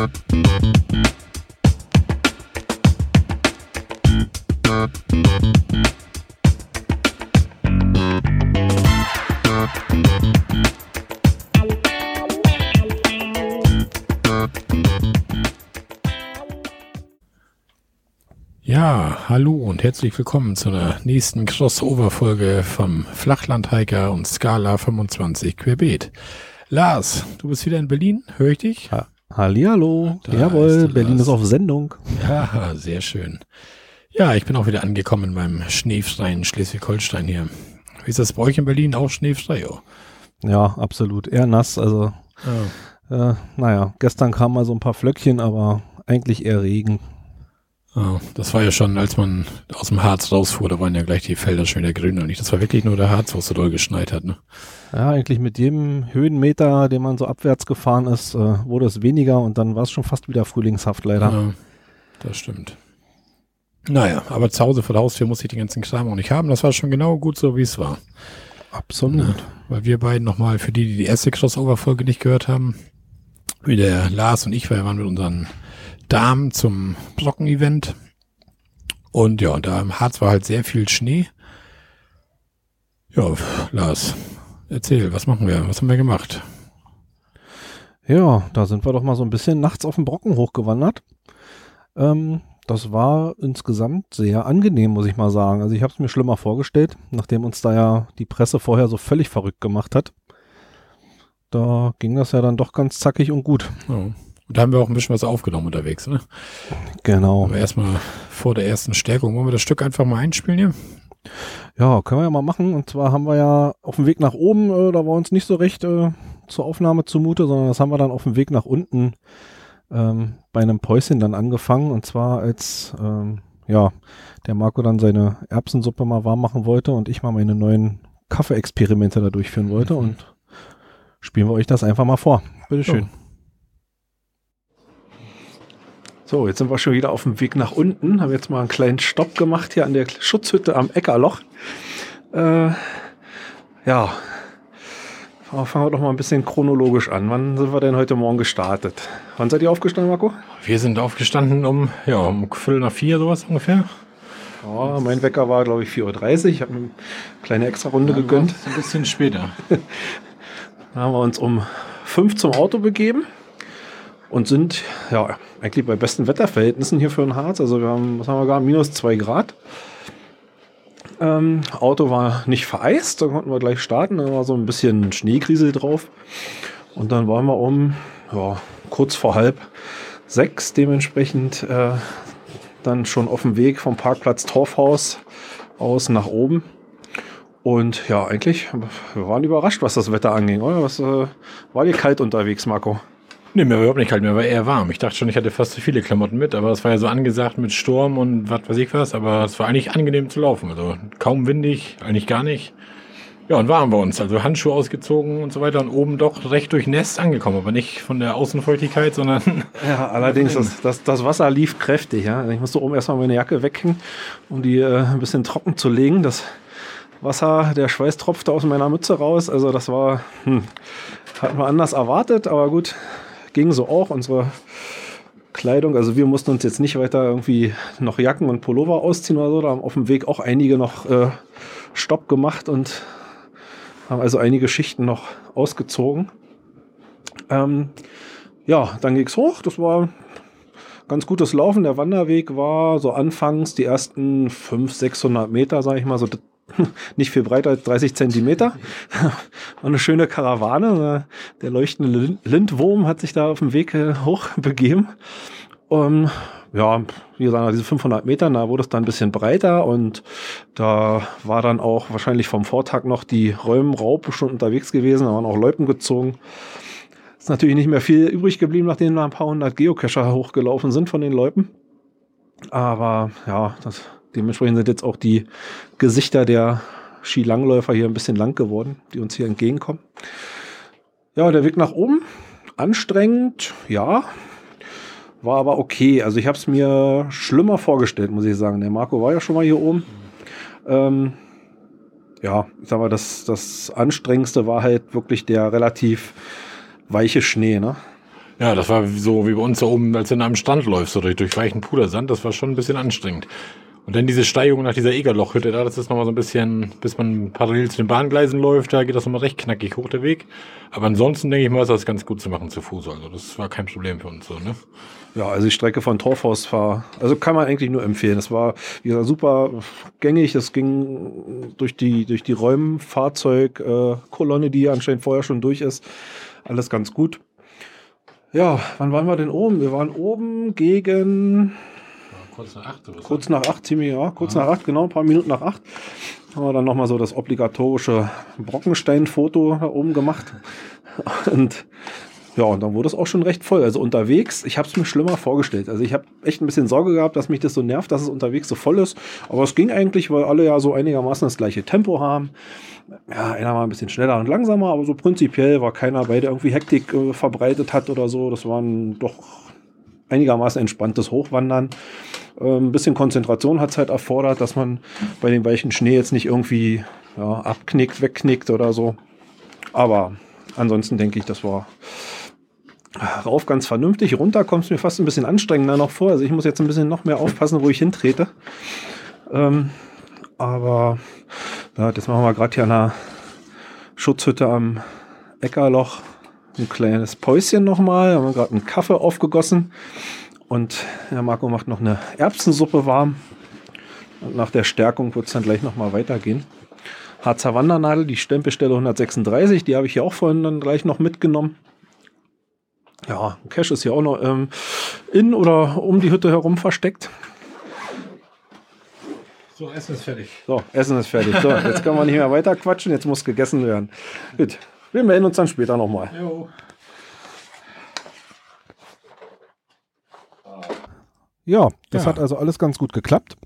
Ja, hallo und herzlich willkommen zu einer nächsten Crossover-Folge vom Flachlandhiker und Scala 25 Querbeet. Lars, du bist wieder in Berlin, höre ich dich? Ha Hallihallo, da jawohl, ist Berlin ist auf Sendung. Ja, sehr schön. Ja, ich bin auch wieder angekommen in meinem schneefreien Schleswig-Holstein hier. Wie ist das bei euch in Berlin auch schneefrei? Oh? Ja, absolut, eher nass, also ja. äh, naja, gestern kamen mal so ein paar Flöckchen, aber eigentlich eher Regen. Das war ja schon, als man aus dem Harz rausfuhr, da waren ja gleich die Felder schon wieder grün und nicht. Das war wirklich nur der Harz, wo es so doll geschneit hat. Ne? Ja, eigentlich mit jedem Höhenmeter, den man so abwärts gefahren ist, äh, wurde es weniger und dann war es schon fast wieder frühlingshaft leider. Ja, das stimmt. Naja, aber zu Hause vor der Haustür muss ich den ganzen Kram auch nicht haben. Das war schon genau gut so, wie es war. Absolut. Ja, weil wir beiden nochmal, für die, die die erste Crossover-Folge nicht gehört haben, wie der Lars und ich, weil wir waren mit unseren Damen zum Brocken-Event. Und ja, da im Harz war halt sehr viel Schnee. Ja, Lars, erzähl, was machen wir? Was haben wir gemacht? Ja, da sind wir doch mal so ein bisschen nachts auf den Brocken hochgewandert. Ähm, das war insgesamt sehr angenehm, muss ich mal sagen. Also ich habe es mir schlimmer vorgestellt, nachdem uns da ja die Presse vorher so völlig verrückt gemacht hat. Da ging das ja dann doch ganz zackig und gut. Ja. Und da haben wir auch ein bisschen was aufgenommen unterwegs, ne? Genau. Aber erstmal vor der ersten Stärkung. Wollen wir das Stück einfach mal einspielen hier? Ja, können wir ja mal machen. Und zwar haben wir ja auf dem Weg nach oben, äh, da war uns nicht so recht äh, zur Aufnahme zumute, sondern das haben wir dann auf dem Weg nach unten ähm, bei einem Päuschen dann angefangen. Und zwar als ähm, ja, der Marco dann seine Erbsensuppe mal warm machen wollte und ich mal meine neuen Kaffeeexperimente da durchführen wollte. Mhm. Und spielen wir euch das einfach mal vor. Bitteschön. Oh. So, jetzt sind wir schon wieder auf dem Weg nach unten. Haben jetzt mal einen kleinen Stopp gemacht hier an der Schutzhütte am Eckerloch. Äh, ja, fangen wir doch mal ein bisschen chronologisch an. Wann sind wir denn heute Morgen gestartet? Wann seid ihr aufgestanden, Marco? Wir sind aufgestanden um, ja, um Viertel nach vier, sowas ungefähr. Ja, mein Wecker war, glaube ich, 4.30 Uhr. Ich habe eine kleine Extra-Runde ja, gegönnt. Ein bisschen später. da haben wir uns um fünf zum Auto begeben und sind ja eigentlich bei besten Wetterverhältnissen hier für den Harz. Also wir haben, was haben wir gar, minus zwei Grad. Ähm, Auto war nicht vereist, da konnten wir gleich starten. Da war so ein bisschen Schneekriesel drauf. Und dann waren wir um ja, kurz vor halb sechs dementsprechend äh, dann schon auf dem Weg vom Parkplatz Torfhaus aus nach oben. Und ja, eigentlich, wir waren überrascht, was das Wetter anging, oder? Was, äh, war dir kalt unterwegs, Marco? Nee, mir war überhaupt nicht kalt, mir war eher warm. Ich dachte schon, ich hatte fast zu viele Klamotten mit, aber es war ja so angesagt mit Sturm und was weiß ich was, aber es war eigentlich angenehm zu laufen. Also kaum windig, eigentlich gar nicht. Ja, und waren wir uns. Also Handschuhe ausgezogen und so weiter und oben doch recht durchnässt angekommen, aber nicht von der Außenfeuchtigkeit, sondern. Ja, allerdings, das, das, das Wasser lief kräftig, ja. Ich musste oben erstmal meine Jacke weghängen, um die äh, ein bisschen trocken zu legen. Das Wasser, der Schweiß tropfte aus meiner Mütze raus. Also das war, hm, hat man anders erwartet, aber gut, ging so auch. Unsere Kleidung, also wir mussten uns jetzt nicht weiter irgendwie noch Jacken und Pullover ausziehen oder so. Da haben auf dem Weg auch einige noch äh, Stopp gemacht und haben also einige Schichten noch ausgezogen. Ähm, ja, dann ging es hoch. Das war ganz gutes Laufen. Der Wanderweg war so anfangs die ersten 500, 600 Meter, sage ich mal, so nicht viel breiter als 30 Zentimeter. Eine schöne Karawane. Der leuchtende Lindwurm hat sich da auf dem Weg äh, hoch begeben. Um, ja, wie gesagt, diese 500 Meter, da wurde es dann ein bisschen breiter und da war dann auch wahrscheinlich vom Vortag noch die Räumraupe schon unterwegs gewesen, da waren auch Loipen gezogen. Ist natürlich nicht mehr viel übrig geblieben, nachdem da ein paar hundert Geocacher hochgelaufen sind von den Loipen. Aber ja, das Dementsprechend sind jetzt auch die Gesichter der Skilangläufer hier ein bisschen lang geworden, die uns hier entgegenkommen. Ja, der Weg nach oben, anstrengend, ja, war aber okay. Also ich habe es mir schlimmer vorgestellt, muss ich sagen. Der Marco war ja schon mal hier oben. Ähm, ja, ich sag mal, das, das Anstrengendste war halt wirklich der relativ weiche Schnee. Ne? Ja, das war so wie bei uns da oben, als du in einem Strand läufst, durch, durch weichen Pudersand. Das war schon ein bisschen anstrengend. Und dann diese Steigung nach dieser Egerlochhütte da, das ist nochmal so ein bisschen, bis man parallel zu den Bahngleisen läuft, da geht das nochmal recht knackig hoch der Weg. Aber ansonsten denke ich mal, ist das ganz gut zu machen zu Fuß. Also das war kein Problem für uns so, ne? Ja, also die Strecke von Torfhaus war, also kann man eigentlich nur empfehlen. Es war, wie gesagt, super gängig. Es ging durch die, durch die Räumfahrzeugkolonne, äh, die anscheinend vorher schon durch ist. Alles ganz gut. Ja, wann waren wir denn oben? Wir waren oben gegen kurz nach acht. Oder kurz nach acht, ziemlich, ja, kurz ja. nach acht, genau, ein paar Minuten nach acht. Haben wir dann nochmal so das obligatorische Brockenstein-Foto da oben gemacht. Und ja, und dann wurde es auch schon recht voll. Also unterwegs, ich habe es mir schlimmer vorgestellt. Also ich habe echt ein bisschen Sorge gehabt, dass mich das so nervt, dass es unterwegs so voll ist. Aber es ging eigentlich, weil alle ja so einigermaßen das gleiche Tempo haben. Ja, einer war ein bisschen schneller und langsamer, aber so prinzipiell war keiner bei, der irgendwie Hektik äh, verbreitet hat oder so. Das waren doch einigermaßen entspanntes Hochwandern. Äh, ein bisschen Konzentration hat es halt erfordert, dass man bei dem weichen Schnee jetzt nicht irgendwie ja, abknickt, wegknickt oder so. Aber ansonsten denke ich, das war rauf ganz vernünftig. Runter kommt es mir fast ein bisschen anstrengender noch vor. Also ich muss jetzt ein bisschen noch mehr aufpassen, wo ich hintrete. Ähm, aber ja, das machen wir gerade hier an der Schutzhütte am Eckerloch ein kleines Päuschen nochmal. Haben wir gerade einen Kaffee aufgegossen. Und der Marco macht noch eine Erbsensuppe warm. Und nach der Stärkung wird es dann gleich nochmal weitergehen. Harzer Wandernadel, die Stempelstelle 136, die habe ich hier auch vorhin dann gleich noch mitgenommen. Ja, Cash ist hier auch noch ähm, in oder um die Hütte herum versteckt. So, Essen ist fertig. So, Essen ist fertig. So, jetzt können wir nicht mehr weiter quatschen, jetzt muss gegessen werden. Gut, wir melden uns dann später nochmal. Ja, das ja. hat also alles ganz gut geklappt.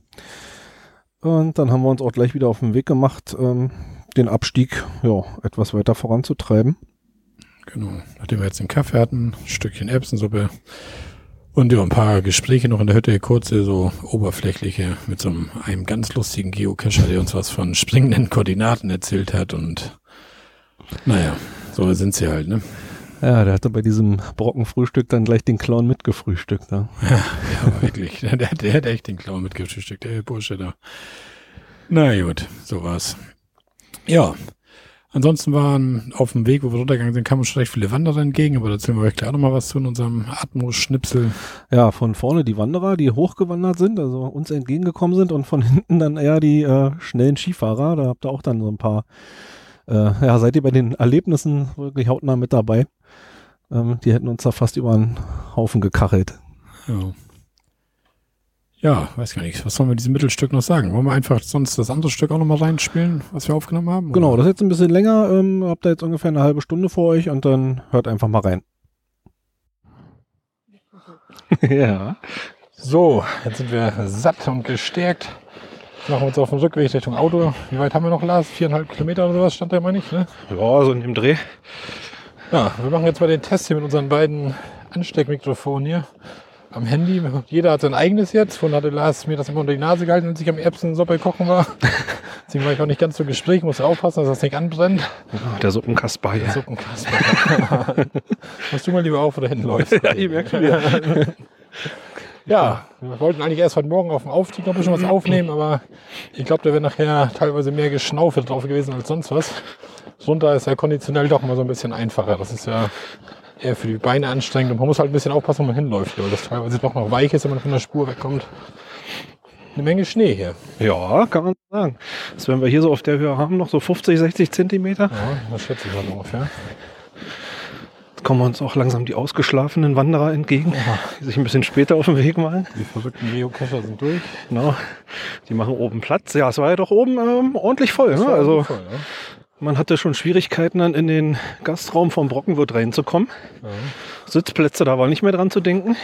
Und dann haben wir uns auch gleich wieder auf den Weg gemacht, ähm, den Abstieg ja, etwas weiter voranzutreiben. Genau. Nachdem wir jetzt den Kaffee hatten, ein Stückchen Erbsensuppe und ja, ein paar Gespräche noch in der Hütte, kurze, so oberflächliche, mit so einem, einem ganz lustigen Geocacher, der uns was von springenden Koordinaten erzählt hat und naja, so sind sie halt, ne? Ja, der hatte bei diesem Brockenfrühstück dann gleich den Clown mitgefrühstückt. Ne? Ja, ja wirklich. Der, der, der hat echt den Clown mitgefrühstückt, der Bursche da. Na gut, so war's. Ja, ansonsten waren auf dem Weg, wo wir runtergegangen sind, kamen schon recht viele Wanderer entgegen, aber da erzählen wir euch gleich nochmal was zu in unserem Atmos-Schnipsel. Ja, von vorne die Wanderer, die hochgewandert sind, also uns entgegengekommen sind und von hinten dann eher die äh, schnellen Skifahrer. Da habt ihr auch dann so ein paar äh, ja, seid ihr bei den Erlebnissen wirklich hautnah mit dabei. Ähm, die hätten uns da fast über einen Haufen gekachelt. Ja. Ja, weiß gar nicht. Was sollen wir diesem Mittelstück noch sagen? Wollen wir einfach sonst das andere Stück auch nochmal reinspielen, was wir aufgenommen haben? Oder? Genau, das ist jetzt ein bisschen länger. Ähm, habt ihr jetzt ungefähr eine halbe Stunde vor euch und dann hört einfach mal rein. ja. So, jetzt sind wir satt und gestärkt. Machen wir uns auf den Rückweg Richtung Auto. Wie weit haben wir noch, Lars? Viereinhalb Kilometer oder sowas stand da immer nicht, ne? Ja, so in dem Dreh. Ja, wir machen jetzt mal den Test hier mit unseren beiden Ansteckmikrofonen hier am Handy. Jeder hat sein eigenes jetzt. Vorhin hatte Lars mir das immer unter die Nase gehalten, als ich am Erbsensuppe kochen war. Deswegen war ich auch nicht ganz so Gespräch. Muss aufpassen, dass das nicht anbrennt. Ja, der Suppenkasper hier. Der Suppenkasper. Machst du mal lieber auf, wo du hinläufst. ja, ich merke schon. Ja, wir wollten eigentlich erst heute Morgen auf dem Aufstieg noch ein bisschen was aufnehmen, aber ich glaube, da wäre nachher teilweise mehr Geschnaufe drauf gewesen als sonst was. Runter ist ja konditionell doch mal so ein bisschen einfacher. Das ist ja eher für die Beine anstrengend und man muss halt ein bisschen aufpassen, wo man hinläuft, weil das teilweise doch noch weich ist, wenn man von der Spur wegkommt. Eine Menge Schnee hier. Ja, kann man sagen. Das werden wir hier so auf der Höhe haben, noch so 50, 60 Zentimeter. Ja, das schätze ich mal ungefähr kommen uns auch langsam die ausgeschlafenen Wanderer entgegen, die sich ein bisschen später auf den Weg machen. Die verrückten Geocacher sind durch. Genau. Die machen oben Platz. Ja, es war ja doch oben ähm, ordentlich voll. Ne? Also voll, ja. man hatte schon Schwierigkeiten, dann in den Gastraum vom Brockenwirt reinzukommen. Ja. Sitzplätze, da war nicht mehr dran zu denken.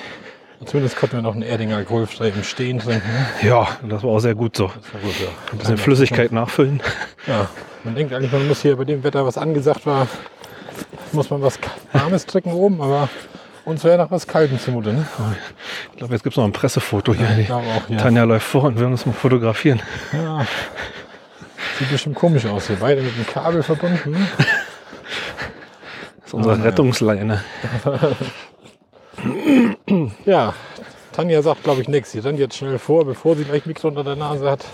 Zumindest konnten wir noch einen Erdinger alkoholfrei im Stehen trinken. Ne? Ja, das war auch sehr gut so. Das war gut, ja. Ein bisschen Flüssigkeit nachfüllen. Ja, man denkt eigentlich, man muss hier bei dem Wetter, was angesagt war, muss man was Warmes trinken oben, aber uns wäre nach was Kaltem zumute. Ne? Ich glaube, jetzt gibt es noch ein Pressefoto hier. Ja, auch, ja. Tanja läuft vor und wir uns mal fotografieren. Ja. Sieht bestimmt komisch aus hier. Beide mit dem Kabel verbunden. Ne? Das ist unsere ah, Rettungsleine. Ja, Tanja sagt, glaube ich, nichts. Sie rennt jetzt schnell vor, bevor sie gleich Mikro unter der Nase hat.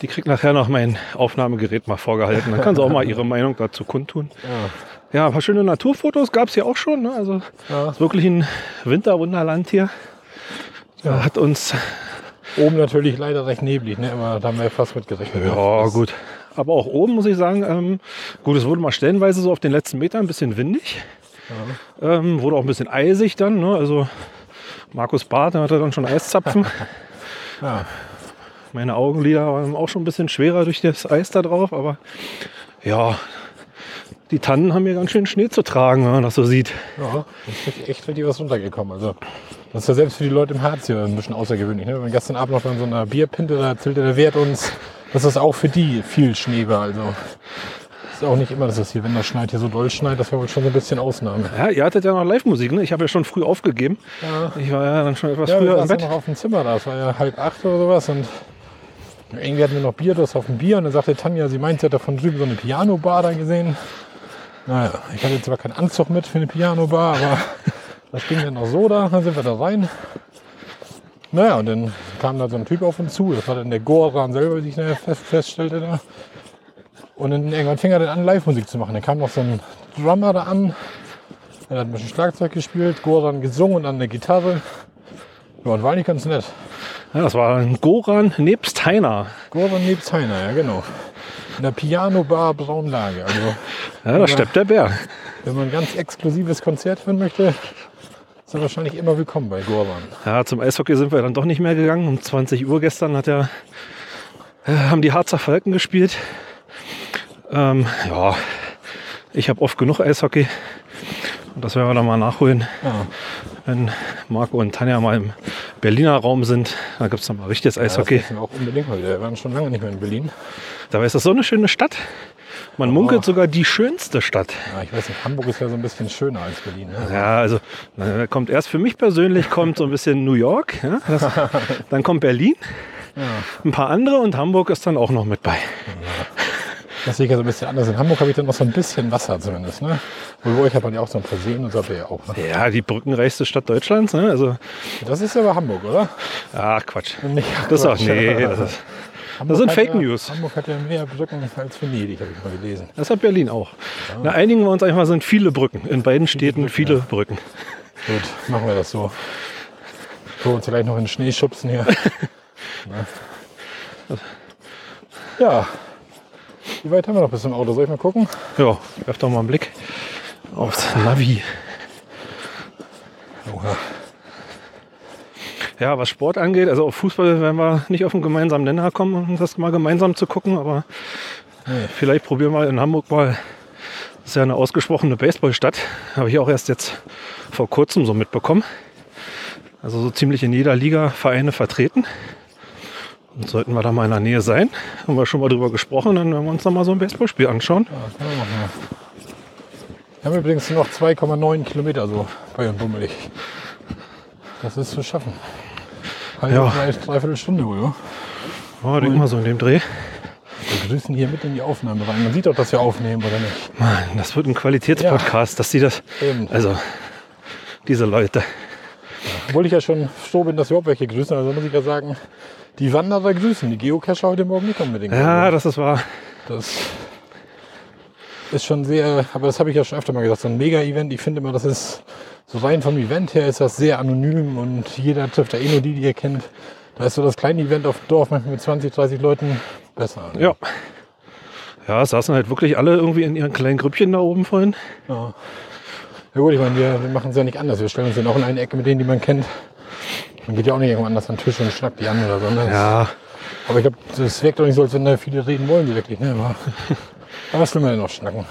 Die kriegt nachher noch mein Aufnahmegerät mal vorgehalten. Dann kann sie auch mal ihre Meinung dazu kundtun. Ja, Ja, ein paar schöne Naturfotos gab es hier auch schon. Ne? Also Ja. ist wirklich ein Winterwunderland hier. Da hat uns, Oben natürlich leider recht neblig, ne? aber da haben wir fast mit gerechnet. ja gut, aber auch oben muss ich sagen, ähm, gut, es wurde mal stellenweise so auf den letzten Metern ein bisschen windig. Ähm, wurde auch ein bisschen eisig dann. Ne? Also Markus Barth, hatte dann schon Eiszapfen. Ja. Meine Augenlider waren auch schon ein bisschen schwerer durch das Eis da drauf, aber ja, die Tannen haben hier ganz schön Schnee zu tragen, wenn man das so sieht. Ja, ist echt, richtig was runtergekommen. Also, das ist ja selbst für die Leute im Harz hier ein bisschen außergewöhnlich. Ne? Wir waren gestern Abend noch in so einer Bierpinte, da erzählte der Wert uns, dass das auch für die viel Schnee war. Also, ist auch nicht immer, dass es hier, wenn das schneit, hier so doll schneit, das war wohl schon so ein bisschen Ausnahme. Ja, ihr hattet ja noch Live-Musik, ne? Ich habe ja schon früh aufgegeben. Ja. Ich war ja dann schon etwas Ja, wir früher im waren ja Bett. noch auf dem Zimmer da. Es war ja halb acht oder sowas. Und irgendwie hatten wir noch Bier, das auf dem Bier. Und dann sagte Tanja, sie meint, sie hat da von drüben so eine Piano-Bar da gesehen. Naja, ich hatte zwar keinen Anzug mit für eine Piano-Bar, aber das ging dann auch so da. Dann sind wir da rein. Naja, und dann kam da so ein Typ auf uns zu. Das war dann der Goran selber, wie ich nachher fest, feststellte da. Und dann irgendwann fing er dann an, Live-Musik zu machen. Dann kam noch so ein Drummer da an. Er hat ein bisschen Schlagzeug gespielt, Goran gesungen und dann eine Gitarre. Ja, und war eigentlich ganz nett. Ja, das war ein Goran nebst Heiner. Goran nebst Heiner, ja genau. In der Piano-Bar Braunlage. Also, Ja, da steppt der Bär. wenn man ein ganz exklusives Konzert hören möchte, ist er wahrscheinlich immer willkommen bei Goran. Ja, zum Eishockey sind wir dann doch nicht mehr gegangen. Um 20 Uhr gestern hat er, äh, haben die Harzer Falken gespielt. Ähm, ja, ich habe oft genug Eishockey. Und das werden wir dann mal nachholen, Ja, wenn Marco und Tanja mal im Berliner Raum sind. Da gibt es dann mal richtiges das Eishockey. müssen wir auch unbedingt mal wieder. Wir waren schon lange nicht mehr in Berlin. Dabei ist das so eine schöne Stadt. Man munkelt sogar die schönste Stadt. Ja, ich weiß nicht, Hamburg ist ja so ein bisschen schöner als Berlin. Ne? Ja, also kommt erst für mich persönlich kommt so ein bisschen New York, ja, das, dann kommt Berlin, ein paar andere und Hamburg ist dann auch noch mit bei. Das sehe ich ja so ein bisschen anders. In Hamburg habe ich dann noch so ein bisschen Wasser zumindest. Ne? Wohl bei euch hat man ja auch so ein Versehen und so habt ihr ja auch. Ne? Ja, die brückenreichste Stadt Deutschlands, ne? Also, Das ist aber Hamburg, oder? ach Quatsch. Nicht Das ist auch, nee, das, ist, Hamburg sind Fake ja, News. Hamburg hat ja mehr Brücken als Venedig, habe ich mal gelesen. das hat Berlin auch. Na, einigen wir uns einfach, sind viele Brücken. In beiden Städten viele Brücken. Gut, machen wir das so. So, uns vielleicht noch in den Schnee schubsen hier. Ja. Wie weit haben wir noch bis zum Auto? Soll ich mal gucken? Ja, werf doch mal einen Blick aufs Navi. Oha. Ja, was Sport angeht, also auf Fußball werden wir nicht auf einen gemeinsamen Nenner kommen, um das mal gemeinsam zu gucken, aber Nee. vielleicht probieren wir in Hamburg mal. Das ist ja eine ausgesprochene Baseballstadt. Habe ich auch erst jetzt vor kurzem so mitbekommen. Also so ziemlich in jeder Liga Vereine vertreten. Und sollten wir da mal in der Nähe sein, haben wir schon mal drüber gesprochen, dann werden wir uns noch mal so ein Baseballspiel anschauen. Ja, das können wir machen, ja. Wir haben übrigens noch 2,9 Kilometer so bei und bummelig. Das ist zu schaffen. Halbe, Ja. drei, dreiviertel Stunde wohl, ja? Ja, denk mal so in dem Dreh. Wir grüßen hier mit in die Aufnahme rein. Man sieht doch, dass wir aufnehmen, oder nicht? Mann, das wird ein Qualitätspodcast, dass die das. Eben. Also, diese Leute. Obwohl ich ja schon froh bin, dass wir überhaupt welche grüßen. Also muss ich ja sagen, die Wanderer grüßen. Die Geocacher heute Morgen nicht unbedingt. Ja, das ist wahr. das ist schon sehr, aber das habe ich ja schon öfter mal gesagt, so ein Mega-Event. Ich finde immer, das ist so rein vom Event her ist das sehr anonym und jeder trifft da eh nur die, die ihr kennt. Da ist so das kleine Event auf dem Dorf manchmal mit 20, 30 Leuten besser. Ja. Ja, es saßen halt wirklich alle irgendwie in ihren kleinen Grüppchen da oben vorhin. Ja. Ja gut, ich meine, wir, wir machen es ja nicht anders. Wir stellen uns dann auch in eine Ecke mit denen, die man kennt. Man geht ja auch nicht irgendwo anders an den Tisch und schnackt die an oder so. Ne? Ja, Aber ich glaube, das wirkt doch nicht so, als wenn da viele reden wollen, die wirklich. Ne? Aber, aber was will man denn noch schnacken?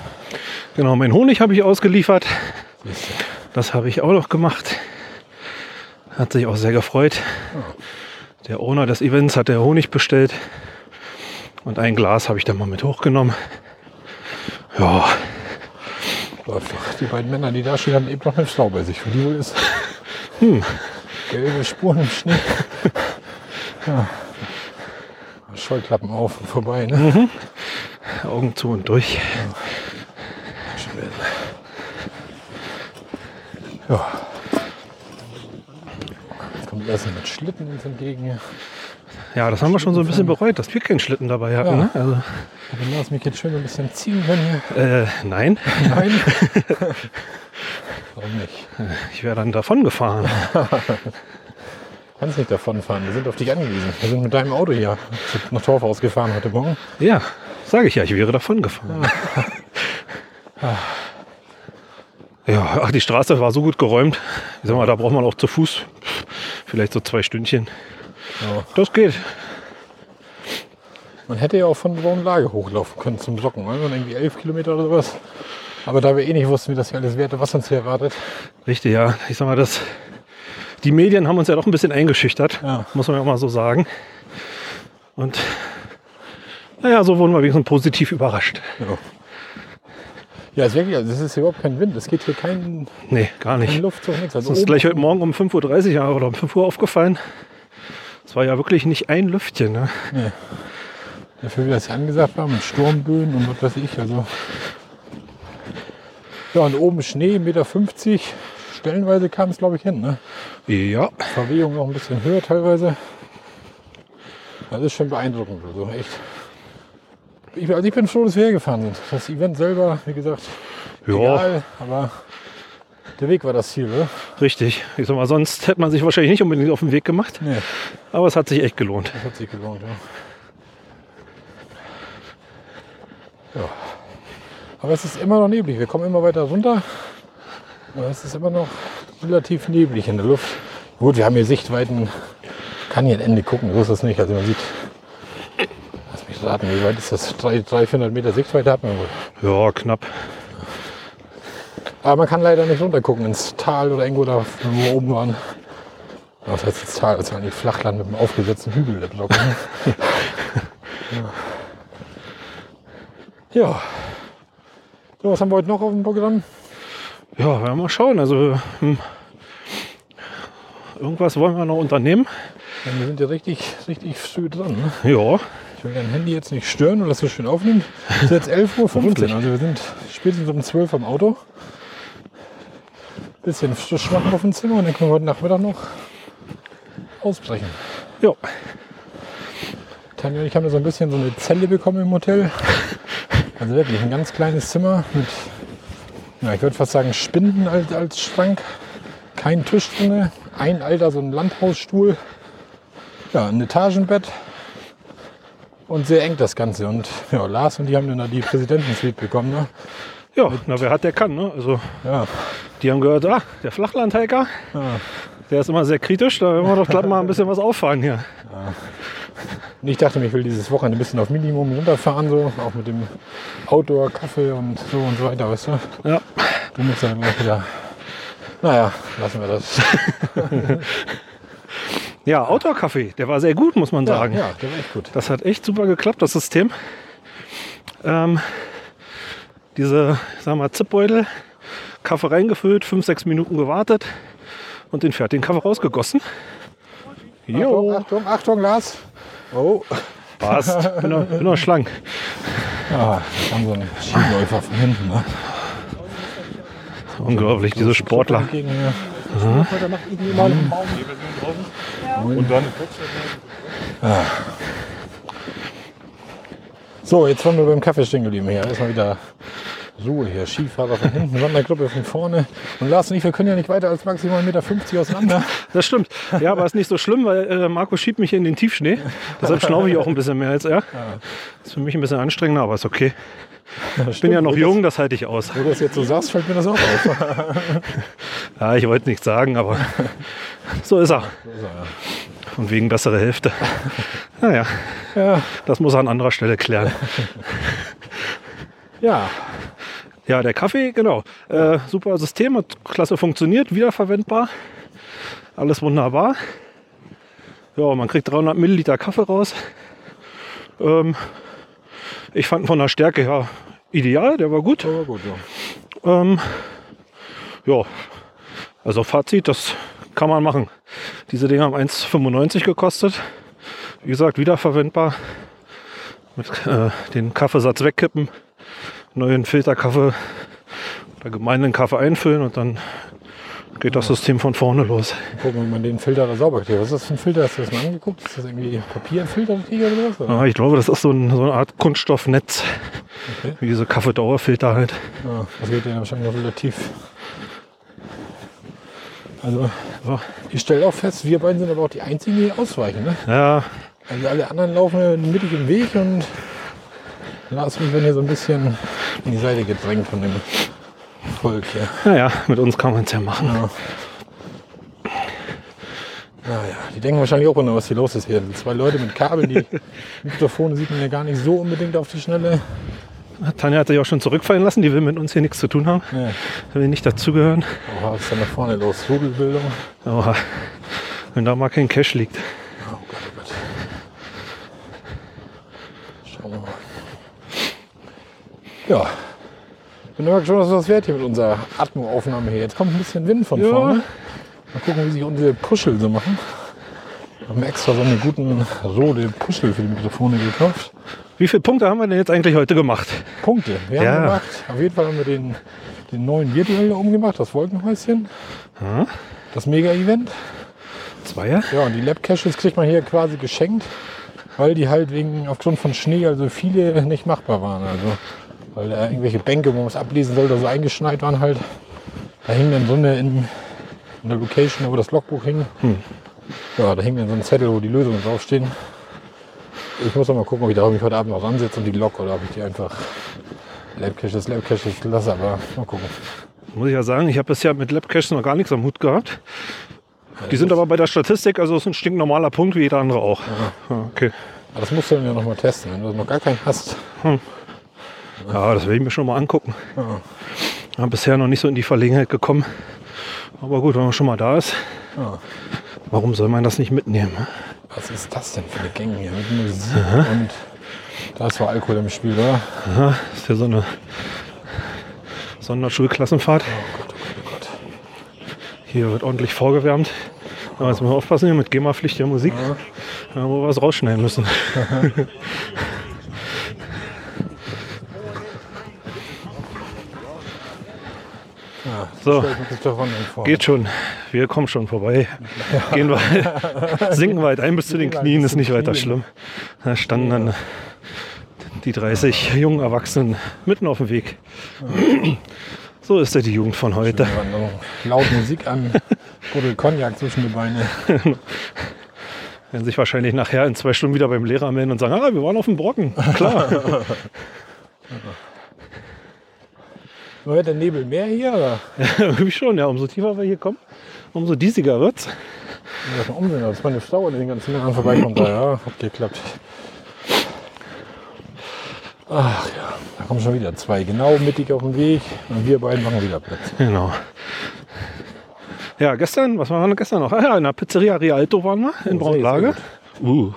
genau. Mein Honig habe ich ausgeliefert. Das habe ich auch noch gemacht. Hat sich auch sehr gefreut. Der Owner des Events hat der Honig bestellt. Und ein Glas habe ich dann mal mit hochgenommen. Ja. Die beiden Männer, die da stehen, haben eben noch einen Stau bei sich. Für die wohl ist gelbe Spuren im Schnee. ja. Scheuklappen auf und vorbei. Ne? Augen zu und durch. Ja. kommt Essen mit Schlitten uns entgegen. Ja, das haben wir schon so ein bisschen bereut, dass wir keinen Schlitten dabei hatten. Ja. Ne? Also, Aber lass mich jetzt schön ein bisschen ziehen können hier. äh, nein, Nein. Warum nicht? ich wäre dann davon gefahren. Kannst nicht davon fahren. Wir sind auf dich angewiesen. Wir sind mit deinem Auto hier nach Torfhaus gefahren heute Morgen. Ja, sage ich ja, ich wäre davon gefahren. Ja, ach, die Straße war so gut geräumt. Ich sag mal, da braucht man auch zu Fuß vielleicht so zwei Stündchen. Ja. Das geht. Man hätte ja auch von Blauen Lage hochlaufen können zum Socken. Ne? Dann irgendwie elf Kilometer oder sowas. Aber da wir eh nicht wussten, wie das hier alles werte, was uns hier erwartet. Richtig, ja. Ich sag mal, das, die Medien haben uns ja doch ein bisschen eingeschüchtert, Ja. muss man ja auch mal so sagen. Und naja, so wurden wir wenigstens positiv überrascht. Ja, ja ist wirklich, also es ist überhaupt kein Wind. Es geht hier kein, Nee, gar kein nicht. Luftzug, nichts. Also Das ist gleich heute Morgen um 5.30 Uhr oder um 5 Uhr aufgefallen. Es war ja wirklich nicht ein Lüftchen. Ne? Dafür, wie das hier angesagt war, mit Sturmböen und was weiß ich. Also. Ja, und oben Schnee, 1,50 Meter. Stellenweise kam es, glaube ich, hin. Ne? Ja, Verwehung noch ein bisschen höher teilweise. Das ist schon beeindruckend. Also echt. Ich, also ich bin froh, dass wir hergefahren sind. Das Event selber, wie gesagt, ja, egal, aber der Weg war das Ziel, oder? richtig. Ich sag mal, sonst hätte man sich wahrscheinlich nicht unbedingt auf den Weg gemacht. Nee, Aber es hat sich echt gelohnt. das hat sich gelohnt, ja. ja. Aber es ist immer noch neblig. Wir kommen immer weiter runter. Aber es ist immer noch relativ neblig in der Luft. Gut, wir haben hier Sichtweiten. Kann hier ein Ende gucken, so ist das nicht. Also man sieht. Lass mich raten, wie weit ist das? 300, 400 Meter Sichtweite hat man wohl. Ja, knapp. Aber man kann leider nicht runter gucken ins Tal oder irgendwo da, wo wir oben waren. Was heißt das Tal? Das war nicht Flachland mit einem aufgesetzten Hügel ne? ja. ja. So, was haben wir heute noch auf dem Programm? Ja, werden wir mal schauen. Also hm, irgendwas wollen wir noch unternehmen. Ja, wir sind ja richtig, richtig früh dran. Ne? Ja, Ich will dein Handy jetzt nicht stören, weil das so schön aufnimmt. Es ist jetzt 11.15 Uhr. Also wir sind spätestens um 12 Uhr am Auto. Bisschen frisch machen auf dem Zimmer und dann können wir heute Nachmittag noch ausbrechen. ja. Tanja und ich haben da so ein bisschen so eine Zelle bekommen im Hotel. Also wirklich ein ganz kleines Zimmer mit, ja, ich würde fast sagen, Spinden als, als Schrank. Kein Tisch drin, ein alter, so ein Landhausstuhl. Ja, ein Etagenbett. Und sehr eng das Ganze. Und ja, Lars und die haben dann da die Präsidentensuite bekommen. Ne? Ja, na wer hat, der kann. Ne? Also Ja, die haben gehört, ah, der Flachlandhiker, ja. der ist immer sehr kritisch. Da werden wir doch glatt mal ein bisschen was auffahren hier. Und ich dachte mir, ich will dieses Wochenende ein bisschen auf Minimum runterfahren, so, auch mit dem Outdoor, Kaffee und so und so weiter, weißt du? Ja, Du musst dann gleich wieder. Naja, lassen wir das. ja Outdoor-Kaffee, der war sehr gut, muss man sagen. Ja, der war echt gut. Das hat echt super geklappt, das System. Ähm, diese, sag mal, Zipbeutel, Kaffee reingefüllt, 5, 6 Minuten gewartet und den fertigen Kaffee rausgegossen. Achtung, Jo, Achtung, Achtung, Lars. Oh. passt. Bin noch, bin noch schlank. Ja, haben so einen Skiläufer von hinten. Ne? Unglaublich, diese Sportler. Gegen, ja. So, jetzt waren wir beim Kaffee stehen geblieben hier. Erstmal wieder Ruhe hier. Skifahrer von hinten, Wandergruppe von vorne. Und Lars und ich, wir können ja nicht weiter als maximal 1,50 Meter auseinander. Das stimmt. Ja, aber ist nicht so schlimm, weil äh, Marco schiebt mich in den Tiefschnee. Deshalb schnaufe ich auch ein bisschen mehr als er. Ist für mich ein bisschen anstrengender, aber ist okay. Ich bin ja noch jung, das halte ich aus. Wo du das jetzt so sagst, fällt mir das auch auf. Ja, ich wollte nichts sagen, aber so ist er. Und wegen bessere Hälfte. Naja, Ja, das muss er an anderer Stelle klären. ja. Ja, der Kaffee, genau. Äh, super System, hat klasse funktioniert, wiederverwendbar. Alles wunderbar. Ja, man kriegt 300 Milliliter Kaffee raus. Ähm, ich fand von der Stärke her ideal, der war gut. Aber gut, ja. Ähm, ja, also Fazit, das kann man machen. Diese Dinger haben 1,95 gekostet. Wie gesagt, wiederverwendbar. Mit äh, den Kaffeesatz wegkippen, neuen Filterkaffee oder gemeinen Kaffee einfüllen und dann geht das System von vorne los. Gucken, ob man den Filter da sauber kriegt. Was ist das für ein Filter? Hast du das mal angeguckt? Ist das irgendwie Papierfilter oder sowas? Oder? Ah, ich glaube, das ist so, ein, so eine Art Kunststoffnetz, Okay. wie diese Kaffeedauerfilter halt. Ja, das geht ja wahrscheinlich noch relativ. Also, So. ich stelle auch fest, wir beiden sind aber auch die einzigen, die ausweichen. Ne? Ja, Also alle anderen laufen mittig im Weg und Lars ich werden hier so ein bisschen in die Seite gedrängt von dem Volk hier. naja, mit uns kann man es ja machen. Ja. Naja, die denken wahrscheinlich auch immer, was hier los ist hier. Zwei Leute mit Kabel, die Mikrofone sieht man ja gar nicht so unbedingt auf die Schnelle. Tanja hat sich auch schon zurückfallen lassen, die will mit uns hier nichts zu tun haben, Nee. will nicht dazugehören. Oh, was ist denn da vorne los? Rudelbildung. Aber wenn da mal kein Cash liegt. Oh Gott, oh Gott. Schauen wir mal. Ja. Bin aber gespannt, was das wird hier mit unserer Atmo-Aufnahme hier. Jetzt kommt ein bisschen Wind von Ja. vorne. Mal gucken, wie sich unsere Puschel so machen. Wir haben extra so einen guten rote Puschel für die Mikrofone gekauft. Wie viele Punkte haben wir denn jetzt eigentlich heute gemacht? Punkte. Wir Ja. haben gemacht. Auf jeden Fall haben wir den, den neuen Virtuell da oben gemacht, das Wolkenhäuschen. Hm? Das Mega-Event. Zweier? Ja, und die Lab-Caches kriegt man hier quasi geschenkt, weil die halt wegen aufgrund von Schnee also viele nicht machbar waren. Also, weil da irgendwelche Bänke, wo man es ablesen sollte, so eingeschneit waren halt. Da hing dann so eine in, in der Location, wo das Logbuch hing. Ja, da hing dann so ein Zettel, wo die Lösungen draufstehen. Ich muss noch mal gucken, ob ich da mich heute Abend noch ransetze und die Log oder ob ich die einfach Lab-Caches, Lab-Caches lasse, aber mal gucken. Muss ich ja sagen, ich habe bisher mit Labcaches noch gar nichts am Hut gehabt. Die sind aber bei der Statistik, also es ist ein stinknormaler Punkt wie jeder andere auch. Ja, Okay. Aber das musst du dann ja noch mal testen, wenn du noch gar keinen hast. Ja, das will ich mir schon mal angucken. Ja. Bisher noch nicht so in die Verlegenheit gekommen. Aber gut, wenn man schon mal da ist, Ja. warum soll man das nicht mitnehmen? ne? Was ist das denn für eine Gang hier mit Musik und da ist zwar Alkohol im Spiel, oder? Aha, ist ja so eine Sonderschulklassenfahrt. Oh Gott, oh Gott, oh Gott. Hier wird ordentlich vorgewärmt. Aber jetzt müssen wir aufpassen hier mit GEMA-Pflicht der Musik, ja, wo wir was rausschneiden müssen. Ja, So. Geht schon. Wir kommen schon vorbei. Gehen weit, sinken weit ein bis zu den Knien, ist nicht den weiter schlimm. Da standen dann die 30 jungen Erwachsenen mitten auf dem Weg. So ist ja die Jugend von heute. Wanderung. Laut Musik an, Buddel Cognac zwischen die Beine. Werden sich wahrscheinlich nachher in zwei Stunden wieder beim Lehrer melden und sagen, ah, wir waren auf dem Brocken. Klar. Wird der Nebel mehr hier? Oder? Irgendwie schon, ja. Umso tiefer wir hier kommen, umso diesiger wird's. Ich muss mal umsehen, dass meine Stau an den ganzen Männern vorbeikommt. Ja, hat geklappt. Ach ja, da kommen schon wieder zwei. Genau mittig auf dem Weg. Und wir beiden machen wieder Platz. Genau. Ja, gestern, was waren wir gestern noch? Ah ja, in der Pizzeria Rialto waren wir in Oh, Braunlage. Uh,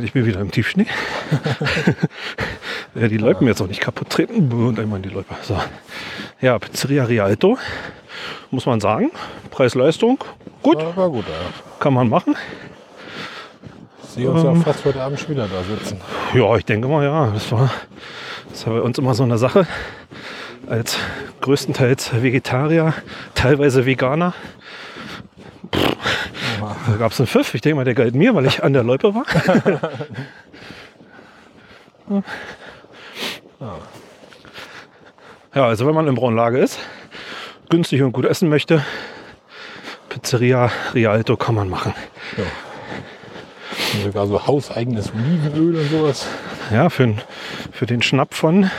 ich bin wieder im Tiefschnee. ja, die Loipen jetzt auch nicht kaputt treten. Und einmal in die Loipe. So. Ja, Pizzeria Rialto. Muss man sagen. Preis-Leistung. Gut, Ja, war gut, ja. kann man machen. Sehe uns ja fast heute Abend schon wieder da sitzen. Ja, ich denke mal, ja. Das war, das war bei uns immer so eine Sache. Als größtenteils Vegetarier, teilweise Veganer. Da gab es einen Pfiff. Ich denke mal, der galt mir, weil ich an der Loipe war. ja, also wenn man in Braunlage ist, günstig und gut essen möchte, Pizzeria Rialto kann man machen. Und sogar so hauseigenes Olivenöl und sowas. Ja, für, den- für den Schnapp von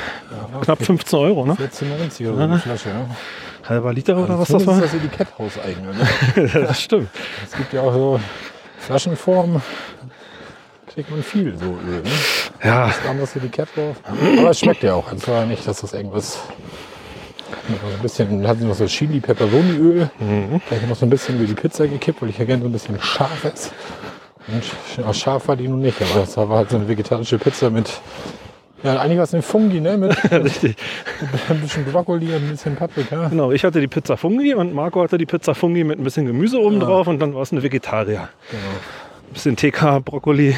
knapp 15 Euro, ne? 14,90 oder so die Flasche. Ja. Halber Liter oder was das war? ist das Etikett hauseigen. Also. das stimmt. Es gibt ja auch so Flaschenformen. Kriegt man viel so Öl. Ne? Ja, Da haben wir das Etikett drauf. Aber es schmeckt ja auch. Es war nicht, dass das irgendwas. ein bisschen, hat sie noch so Chili Pepperoni-Öl. Vielleicht noch so ein bisschen über die Pizza gekippt, weil ich ja gerne so ein bisschen scharf esse. Und scharf war die nun nicht, aber das war halt so eine vegetarische Pizza mit. Ja, eigentlich was mit Fungi, ne? Mit richtig. ein bisschen Brokkoli und ein bisschen Paprika. Genau, ich hatte die Pizza Fungi und Marco hatte die Pizza Fungi mit ein bisschen Gemüse oben drauf und dann war es eine Vegetarier. Genau. Bisschen TK, Brokkoli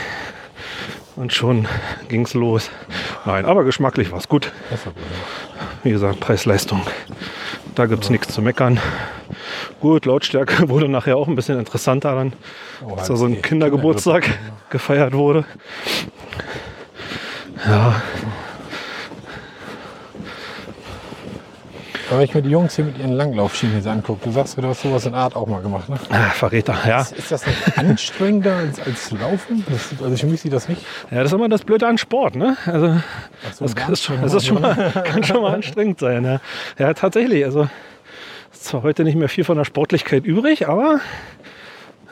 und schon ging's los. Nein, aber geschmacklich war es gut. Ja. Wie gesagt, Preis-Leistung Da gibt es nichts zu meckern. Gut, Lautstärke wurde nachher auch ein bisschen interessanter dann, Oh, als halt da so ein Kindergeburtstag gefeiert wurde. Ja, Aber wenn ich mir die Jungs hier mit ihren Langlaufschienen jetzt angucke, du sagst, du hast sowas in Art auch mal gemacht, ne? ah, Verräter, ja. Ist das nicht anstrengender als, als Laufen? Das, also für mich sieht das nicht. Ja, das ist immer das Blöde an Sport, ne? Also, so, das, ist, nicht. das ist schon mal, kann schon mal anstrengend sein. Ja, ja tatsächlich. Also, ist zwar heute nicht mehr viel von der Sportlichkeit übrig, aber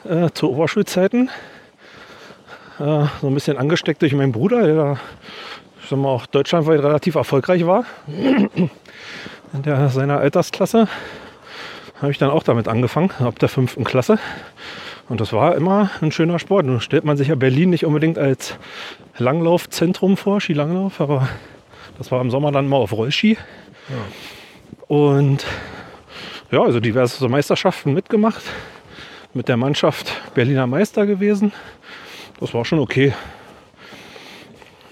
äh, zu Oberschulzeiten äh, so ein bisschen angesteckt durch meinen Bruder, der da, ich sag mal, auch deutschlandweit relativ erfolgreich war. In der, seiner Altersklasse habe ich dann auch damit angefangen, ab der fünften Klasse. Und das war immer ein schöner Sport. Nun stellt man sich ja Berlin nicht unbedingt als Langlaufzentrum vor, Skilanglauf, aber das war im Sommer dann mal auf Rollski. Und ja, also diverse Meisterschaften mitgemacht. Mit der Mannschaft Berliner Meister gewesen. Das war schon okay.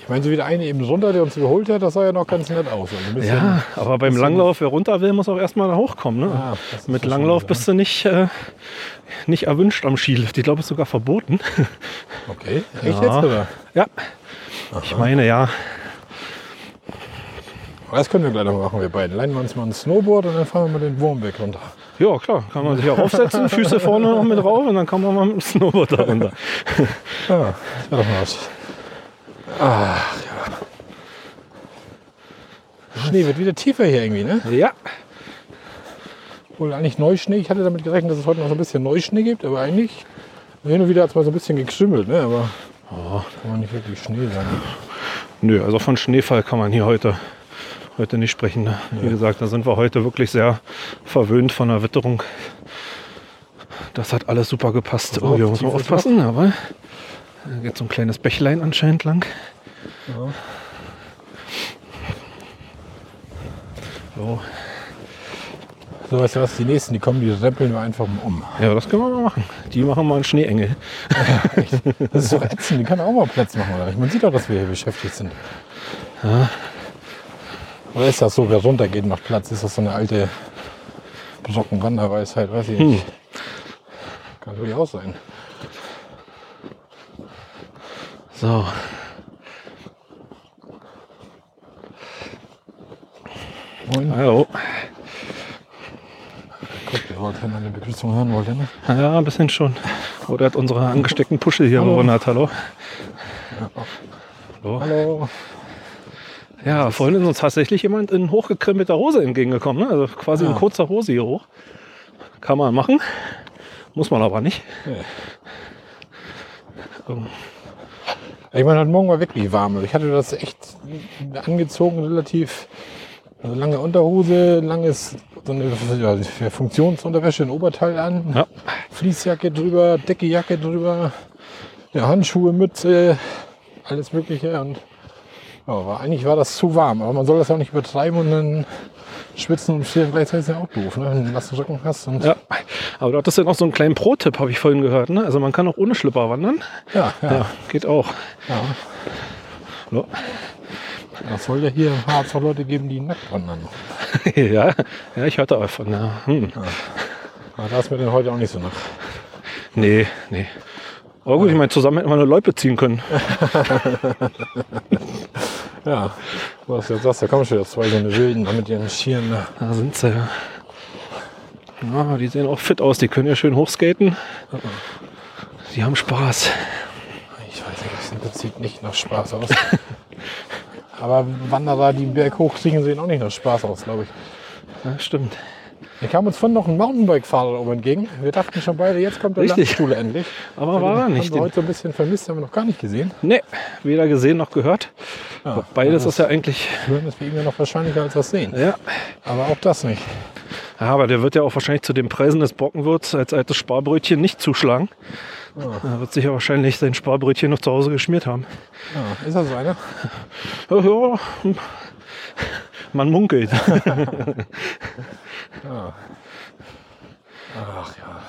Ich meine, so wie der eine eben runter, der uns überholt hat, das sah ja noch ganz nett aus. Also Ja, aber beim Langlauf, wer runter will, muss auch erstmal hochkommen. Ne? Ja, das ist Mit Langlauf bist du nicht, äh, nicht erwünscht am Skilift. Ich glaube, es ist sogar verboten. Okay, echt Ja. jetzt oder? ja, ich meine ja. Das können wir gleich noch machen, wir beiden. Leihen wir uns mal ein Snowboard und dann fahren wir mal den Wurm weg runter. Ja, klar, kann man sich auch aufsetzen, Füße vorne noch mit drauf und dann kann man mal mit dem Snowboard da runter. Ja, das wäre doch mal was. Ach ja. Der Schnee wird wieder tiefer hier irgendwie, ne? Ja, Wohl eigentlich Neuschnee. Ich hatte damit gerechnet, dass es heute noch so ein bisschen Neuschnee gibt, aber eigentlich hin und wieder hat es mal so ein bisschen gekrimmelt, ne? Aber kann man nicht wirklich Schnee sagen. nö, also von Schneefall kann man hier heute, heute nicht sprechen. Ne? Wie gesagt, da sind wir heute wirklich sehr verwöhnt von der Witterung. Das hat alles super gepasst. auf, Oh, hier muss man aufpassen, aber da geht so ein kleines Bächlein anscheinend lang. Ja. So. So, weißt du was, die nächsten, die kommen, die rempeln wir einfach mal um. Ja, das können wir mal machen. Die machen mal einen Schneeengel. Das ist doch ätzend, die kann auch mal Platz machen, oder? Man sieht doch, dass wir hier beschäftigt sind. Oder ist das so, wer runtergeht, macht Platz? Ist das so eine alte Brockenwanderweisheit? Weiß ich nicht. Kann durchaus sein. So. Moin. Hallo. Guck, der wollte eine Begrüßung hören, wollte ne? Ja, ein bisschen schon. Oder hat unsere angesteckten Puschel hier Hallo. bewundert. Hallo. Hallo. Hallo. Ja, vorhin ist uns tatsächlich jemand in hochgekrempelter Hose entgegengekommen. Ne? Also quasi in Ah. kurzer Hose hier hoch. Kann man machen. Muss man aber nicht. Nee. Ich meine, heute Morgen war wirklich warm. Also Ich hatte das echt angezogen, relativ also lange Unterhose, langes so eine Funktionsunterwäsche, ein Oberteil an, Ja. Fließjacke drüber, Deckejacke drüber, ja, Handschuhe, Mütze, alles Mögliche. Und ja, war, eigentlich war das zu warm, aber man soll das auch nicht übertreiben und dann schwitzen und frieren gleichzeitig ist ja auch doof, ne? wenn du einen nassen Rücken hast. Ja. Aber du hattest ja noch so einen kleinen Pro-Tipp, habe ich vorhin gehört. Ne? Also man kann auch ohne Schlipper wandern. ja, ja, Ja, geht auch. ja. So. Das soll ja hier Harz auch Leute geben, die nackt wandern. ja, ja, ich hörte davon. Ja. Hm. Aber da ist mir denn heute auch nicht so nach. Nee, nee. Aber gut, ich meine, zusammen hätten wir eine Loipe ziehen können. Ja, was du jetzt sagst, da kommen schon wieder zwei so eine Wilden mit ihren Schieren. Da. Da sind sie ja. Ja, die sehen auch fit aus. Die können ja schön hochskaten. Die haben Spaß. Ich weiß nicht, das sieht nicht nach Spaß aus. Aber Wanderer, die einen Berg hochkriechen, sehen auch nicht nach Spaß aus, glaube ich. Ja, stimmt. Hier kam uns von noch ein Mountainbike-Fahrer oben entgegen. Wir dachten schon beide, jetzt kommt der Richtig. Landstuhl endlich. Aber war er Haben nicht. wir heute so ein bisschen vermisst, haben wir noch gar nicht gesehen. Nee, weder gesehen noch gehört. Ja, Beides ist ja eigentlich. Hören ist für ihn ja noch wahrscheinlicher als das Sehen. Ja. Aber auch das nicht. ja, aber der wird ja auch wahrscheinlich zu den Preisen des Brockenwürz als altes Sparbrötchen nicht zuschlagen. Er wird sich ja wahrscheinlich sein Sparbrötchen noch zu Hause geschmiert haben. Ja, ist das so einer? Ja, ja. Man munkelt. Ach ja.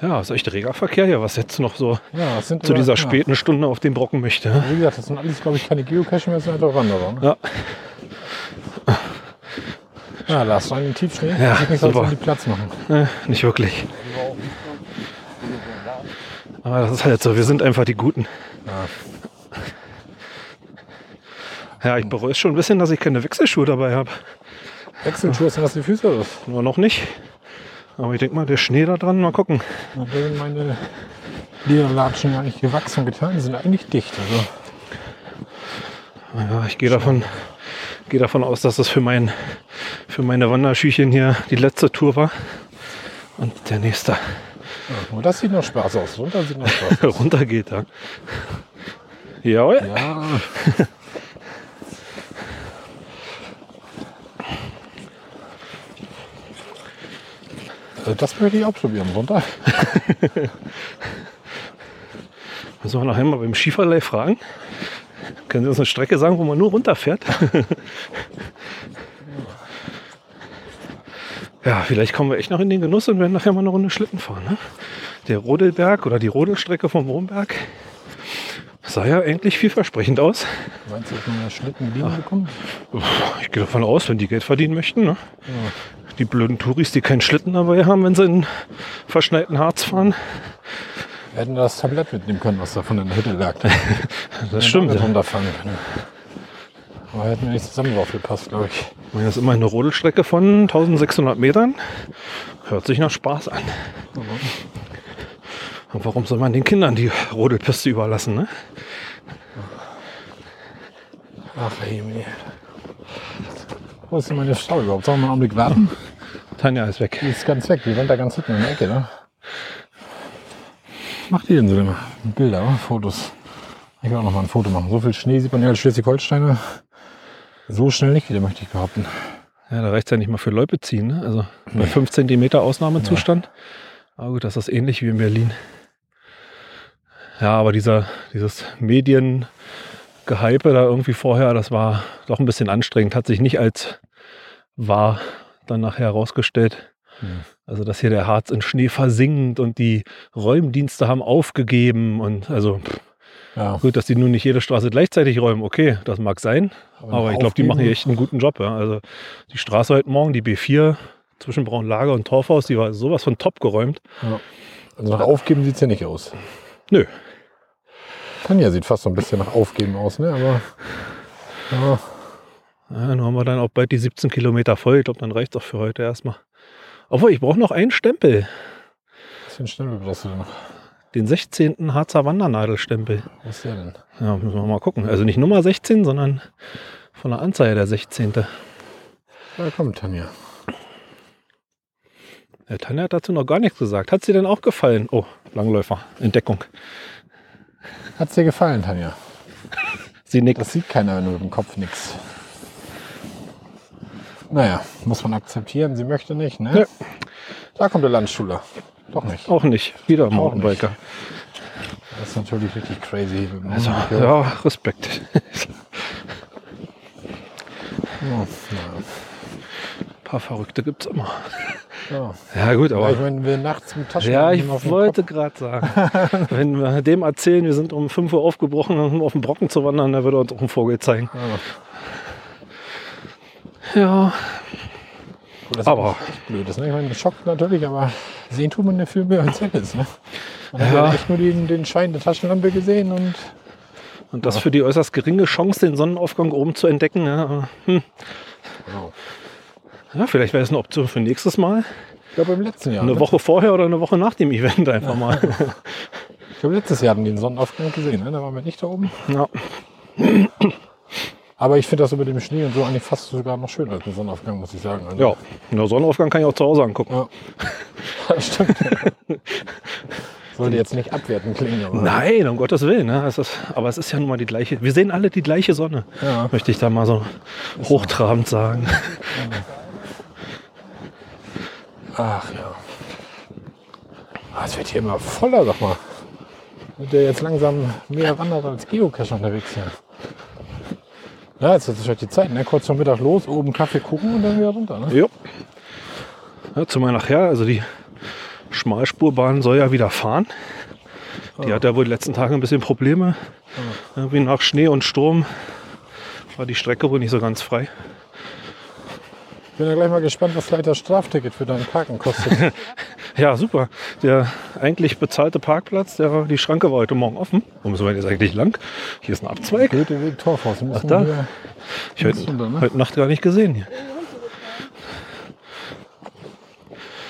Ja, ist echt reger Verkehr hier, was jetzt noch so Ja, zu dieser ja. späten Stunde auf den Brocken möchte. Wie gesagt, das sind alles, glaube ich, keine Geocache mehr, das sind einfach Wanderer. Ne? Ja. Ja, lass einen Tiefschnee. Ja, Sieht nicht super. die Platz machen. Äh, nicht wirklich. Aber das ist halt so, wir sind einfach die Guten. Ja, ich bereue es schon ein bisschen, dass ich keine Wechselschuhe dabei habe. Wechselschuhe sind das die Füße los. Nur noch nicht. Aber ich denke mal, der Schnee da dran, mal gucken. Da sind meine Lederlatschen ja nicht gewachsen getan. Die sind eigentlich dicht. Also, Ja, ich gehe davon, gehe davon aus, dass das für, mein, für meine Wanderschüchen hier die letzte Tour war. Und der nächste ja. Und das sieht noch Spaß aus. Runter sieht noch Spaß aus. runter geht. Ja. Jawohl. Ja. Das möchte ich auch probieren. Runter. Müssen wir nachher mal beim Skiverleih fragen. Können Sie uns eine Strecke sagen, wo man nur runterfährt? ja, vielleicht kommen wir echt noch in den Genuss und werden nachher mal eine Runde Schlitten fahren. Ne? Der Rodelberg oder die Rodelstrecke vom Wurmberg sah ja eigentlich vielversprechend aus. Meinst du, dass man Schlitten liegen bekommt? Ich gehe davon aus, wenn die Geld verdienen möchten. Ne? Die blöden Touris, die keinen Schlitten dabei haben, wenn sie in verschneiten Harz fahren. Wir hätten das Tablett mitnehmen können, was da von der Hütte lag. Das stimmt. Damit Ja. runterfangen können. Aber hätten wir nicht zusammen drauf gepasst, glaube ich. Das ist immer eine Rodelstrecke von 1600 Metern. Hört sich nach Spaß an. Und warum soll man den Kindern die Rodelpiste überlassen? Ne? Ach, ey, Wo ist denn meine Frau überhaupt? Sollen wir mal einen Augenblick warten? Tanja ist weg. Die ist ganz weg. Die rennt da ganz hinten in der Ecke, ne? Was macht die denn so immer? Bilder, oder? Fotos. Ich will auch noch mal ein Foto machen. So viel Schnee sieht man ja als Schleswig-Holsteiner. So schnell nicht wieder, möchte ich behaupten. Ja, da reicht es ja nicht mal für Loipe ziehen. Ne? Also bei 5 cm Ausnahmezustand. Aber gut, das ist ähnlich wie in Berlin. Ja, aber dieser, dieses Mediengehype da irgendwie vorher, das war doch ein bisschen anstrengend. Hat sich nicht als wahr dann nachher herausgestellt. Hm. Also, dass hier der Harz in Schnee versinkt und die Räumdienste haben aufgegeben und also pff, Ja, gut, dass die nun nicht jede Straße gleichzeitig räumen, okay, das mag sein, aber ich glaube, die machen hier echt einen guten Job. Ja. Also die Straße heute Morgen, die B4 zwischen Braunlager und Torfhaus, die war sowas von top geräumt. Ja. Also nach Aufgeben sieht es ja nicht aus. Nö. Tanja sieht fast so ein bisschen nach Aufgeben aus, ne? Aber. Ja, Ja, nun haben wir dann auch bald die 17 Kilometer voll. Ich glaube, dann reicht es auch für heute erstmal. Obwohl, ich brauche noch einen Stempel. bisschen schnell brauchst du denn noch. Den 16. Harzer Wandernadelstempel. Was ist der denn? Ja, müssen wir mal gucken. Also nicht Nummer 16, sondern von der Anzahl der 16. Ja, komm, Tanja. Ja, Tanja hat dazu noch gar nichts gesagt. Hat sie denn auch gefallen? Oh, Langläufer, Entdeckung. Hat's dir gefallen, Tanja? Sie nickt. Das sieht keiner nur mit dem Kopf nix. Naja, muss man akzeptieren. Sie möchte nicht, ne? Ja. Da kommt der Landstuhler. Doch nicht. Auch nicht. Wieder. Mountainbiker. Das ist natürlich richtig crazy. Also, ja, Respekt. Ja, Ein paar Verrückte gibt es immer. ja. Ja, gut, Ja, aber. ich meine, wir nachts mit Taschen Ja, ich wollte gerade sagen, wenn wir dem erzählen, wir sind um 5 Uhr aufgebrochen, um auf den Brocken zu wandern, dann würde er uns auch einen Vogel zeigen. Ja. Ja, Gut, das Aber- ist blöd. ist, Ne? Ich meine, das schockt natürlich, aber sehen tut man ja viel mehr als jetzt. Ne? Man hat Ja. ja echt nur den, den Schein der Taschenlampe gesehen und und das für die äußerst geringe Chance, den Sonnenaufgang oben zu entdecken. Ja, hm. Ja vielleicht wäre es eine Option für nächstes Mal. ich glaube im letzten Jahr. Eine ne? Woche vorher oder eine Woche nach dem Event einfach mal. Ich glaube letztes Jahr hatten die den Sonnenaufgang gesehen. Ne? Da waren wir nicht da oben. Ja. Aber ich finde das so mit dem Schnee und so eigentlich fast sogar noch schöner als ein Sonnenaufgang, muss ich sagen. Also, ja, einen Sonnenaufgang kann ich auch zu Hause angucken. Ja. Das stimmt. Sollte jetzt nicht abwertend klingen, aber. Nein, um Gottes Willen. Ne? Es ist, aber es ist ja nun mal die gleiche. Wir sehen alle die gleiche Sonne. Ja. Möchte ich da mal so hochtrabend sagen. Ach ja. Ah, es wird hier immer voller, sag mal. Wird ja jetzt langsam mehr Wanderer als Geocacher unterwegs hier. Ja, jetzt ist halt die Zeit, ne? Kurz vor Mittag los, oben Kaffee gucken und dann wieder runter, ne? Ja. ja zumal nachher, also die Schmalspurbahn soll ja wieder fahren. Die hat ja wohl die letzten Tage ein bisschen Probleme. Irgendwie nach Schnee und Sturm war die Strecke wohl nicht so ganz frei. Bin ja gleich mal gespannt, was gleich das Strafticket für deinen Parken kostet. Ja, super. Der eigentlich bezahlte Parkplatz, der, die Schranke war heute Morgen offen. Warum so weit ist eigentlich lang? Hier ist ein Abzweig. Goethe Weg Torfhaus. Wir Ach, müssen da. Ich heute, runter, ne? heute Nacht gar nicht gesehen. Hier.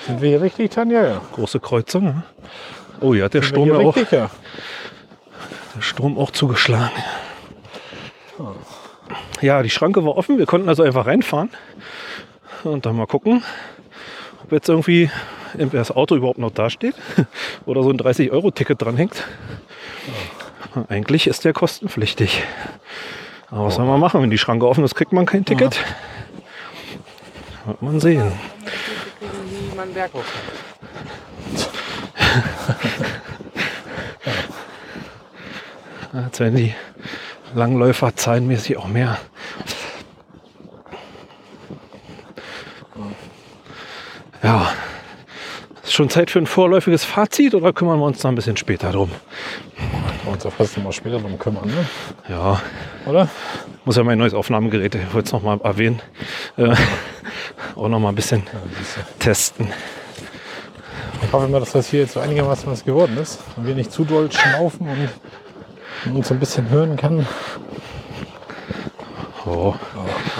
Sind wir hier richtig, Tanja? Ja. Große Kreuzung. ne? Oh, hier hat der Sind Sturm, wir auch, richtig, ja. der Sturm auch zugeschlagen. Ja, die Schranke war offen. Wir konnten also einfach reinfahren. Und dann mal gucken, ob jetzt irgendwie entweder das Auto überhaupt noch dasteht oder so ein 30-Euro-Ticket dranhängt. Eigentlich ist der kostenpflichtig. Aber was soll man machen? Wenn die Schranke offen ist, kriegt man kein Ticket. Wird man sehen. Jetzt werden die Langläufer zahlenmäßig auch mehr. Ja. Ist schon Zeit für ein vorläufiges Fazit oder kümmern wir uns da ein bisschen später drum? Wir uns ja fast noch mal später drum kümmern, ne? Ja, oder? muss ja mein neues Aufnahmegerät, ich wollte es nochmal erwähnen, äh, auch nochmal ein bisschen testen. Ich hoffe mal, dass das hier jetzt so einigermaßen was geworden ist und wir nicht zu doll schnaufen und man uns ein bisschen hören kann. Oh.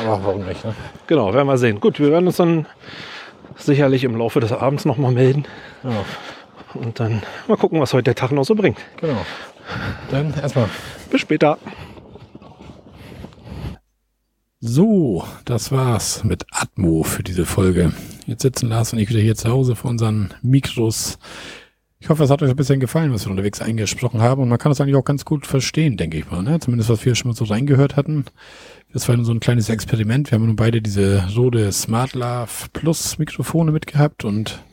Aber warum nicht, ne? Genau, werden wir sehen. Gut, wir werden uns dann sicherlich im Laufe des Abends nochmal melden Ja, und dann mal gucken, was heute der Tag noch so bringt. genau. Dann erstmal. Bis später. So, das war's mit Atmo für diese Folge. Jetzt sitzen Lars und ich wieder hier zu Hause vor unseren Mikros. Ich hoffe, es hat euch ein bisschen gefallen, was wir unterwegs eingesprochen haben. Und man kann das eigentlich auch ganz gut verstehen, denke ich mal. Ne? Zumindest, was wir schon mal so reingehört hatten. Das war nur so ein kleines Experiment. Wir haben nun beide diese Rode Smart Love Plus Mikrofone mitgehabt und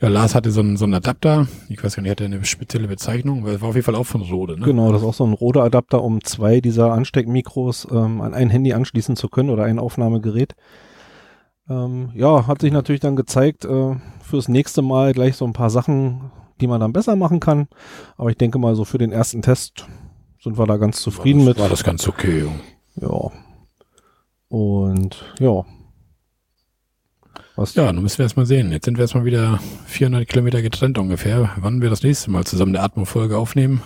ja, Lars hatte so einen, so einen Adapter. Ich weiß gar nicht, hatte eine spezielle Bezeichnung, weil war auf jeden Fall auch von Rode. Ne? Genau, das ist auch so ein Rode-Adapter, um zwei dieser Ansteckmikros ähm, an ein Handy anschließen zu können oder ein Aufnahmegerät. Ähm, ja, hat sich natürlich dann gezeigt, äh, fürs nächste Mal gleich so ein paar Sachen, die man dann besser machen kann. Aber ich denke mal, so für den ersten Test sind wir da ganz zufrieden war das, mit. War das ganz okay. Ja. Und ja. Was Ja, nun müssen wir erst mal sehen. Jetzt sind wir erstmal wieder 400 Kilometer getrennt ungefähr. Wann wir das nächste Mal zusammen eine Atmo-Folge aufnehmen.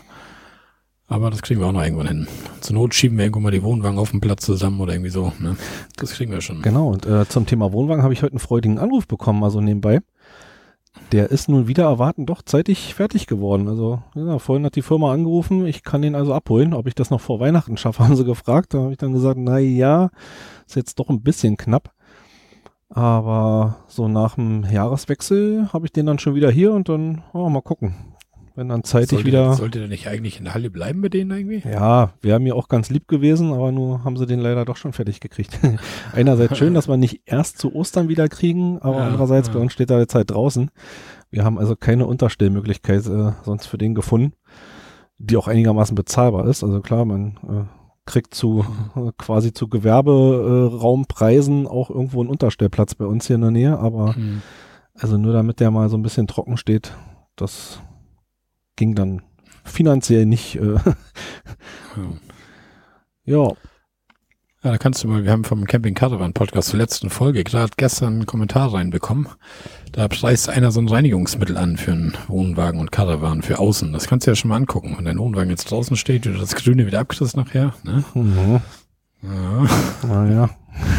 Aber das kriegen wir auch noch irgendwann hin. Zur Not schieben wir irgendwo mal die Wohnwagen auf den Platz zusammen oder irgendwie so. Ne? Das kriegen wir schon. Genau, und äh, zum Thema Wohnwagen habe ich heute einen freudigen Anruf bekommen, also nebenbei. Der ist nun wieder erwarten doch zeitig fertig geworden. Also, ja, vorhin hat die Firma angerufen, ich kann den also abholen. Ob ich das noch vor Weihnachten schaffe, haben sie gefragt. Da habe ich dann gesagt, na ja, ist jetzt doch ein bisschen knapp. Aber so nach dem Jahreswechsel habe ich den dann schon wieder hier und dann oh, mal gucken. Wenn dann zeitig sollte, wieder. Sollte der nicht eigentlich in der Halle bleiben mit denen irgendwie? Ja, wäre mir auch ganz lieb gewesen, aber nur haben sie den leider doch schon fertig gekriegt. Einerseits schön, dass wir nicht erst zu Ostern wieder kriegen, aber Ja, andererseits ja. bei uns steht da jetzt halt draußen. Wir haben also keine Unterstellmöglichkeit äh, sonst für den gefunden, die auch einigermaßen bezahlbar ist. Also klar, man äh, kriegt zu äh, quasi zu Gewerberaumpreisen auch irgendwo einen Unterstellplatz bei uns hier in der Nähe, aber Hm. also nur damit der mal so ein bisschen trocken steht, das ging dann finanziell nicht. Äh, Ja. ja, Ja, da kannst du mal, wir haben vom Camping Caravan Podcast zur letzten Folge gerade gestern einen Kommentar reinbekommen. Da preist einer so ein Reinigungsmittel an für einen Wohnwagen und Caravan für außen. Das kannst du ja schon mal angucken. Wenn dein Wohnwagen jetzt draußen steht, du das Grüne wieder abkriegst nachher. Ne? mhm. Ja. naja.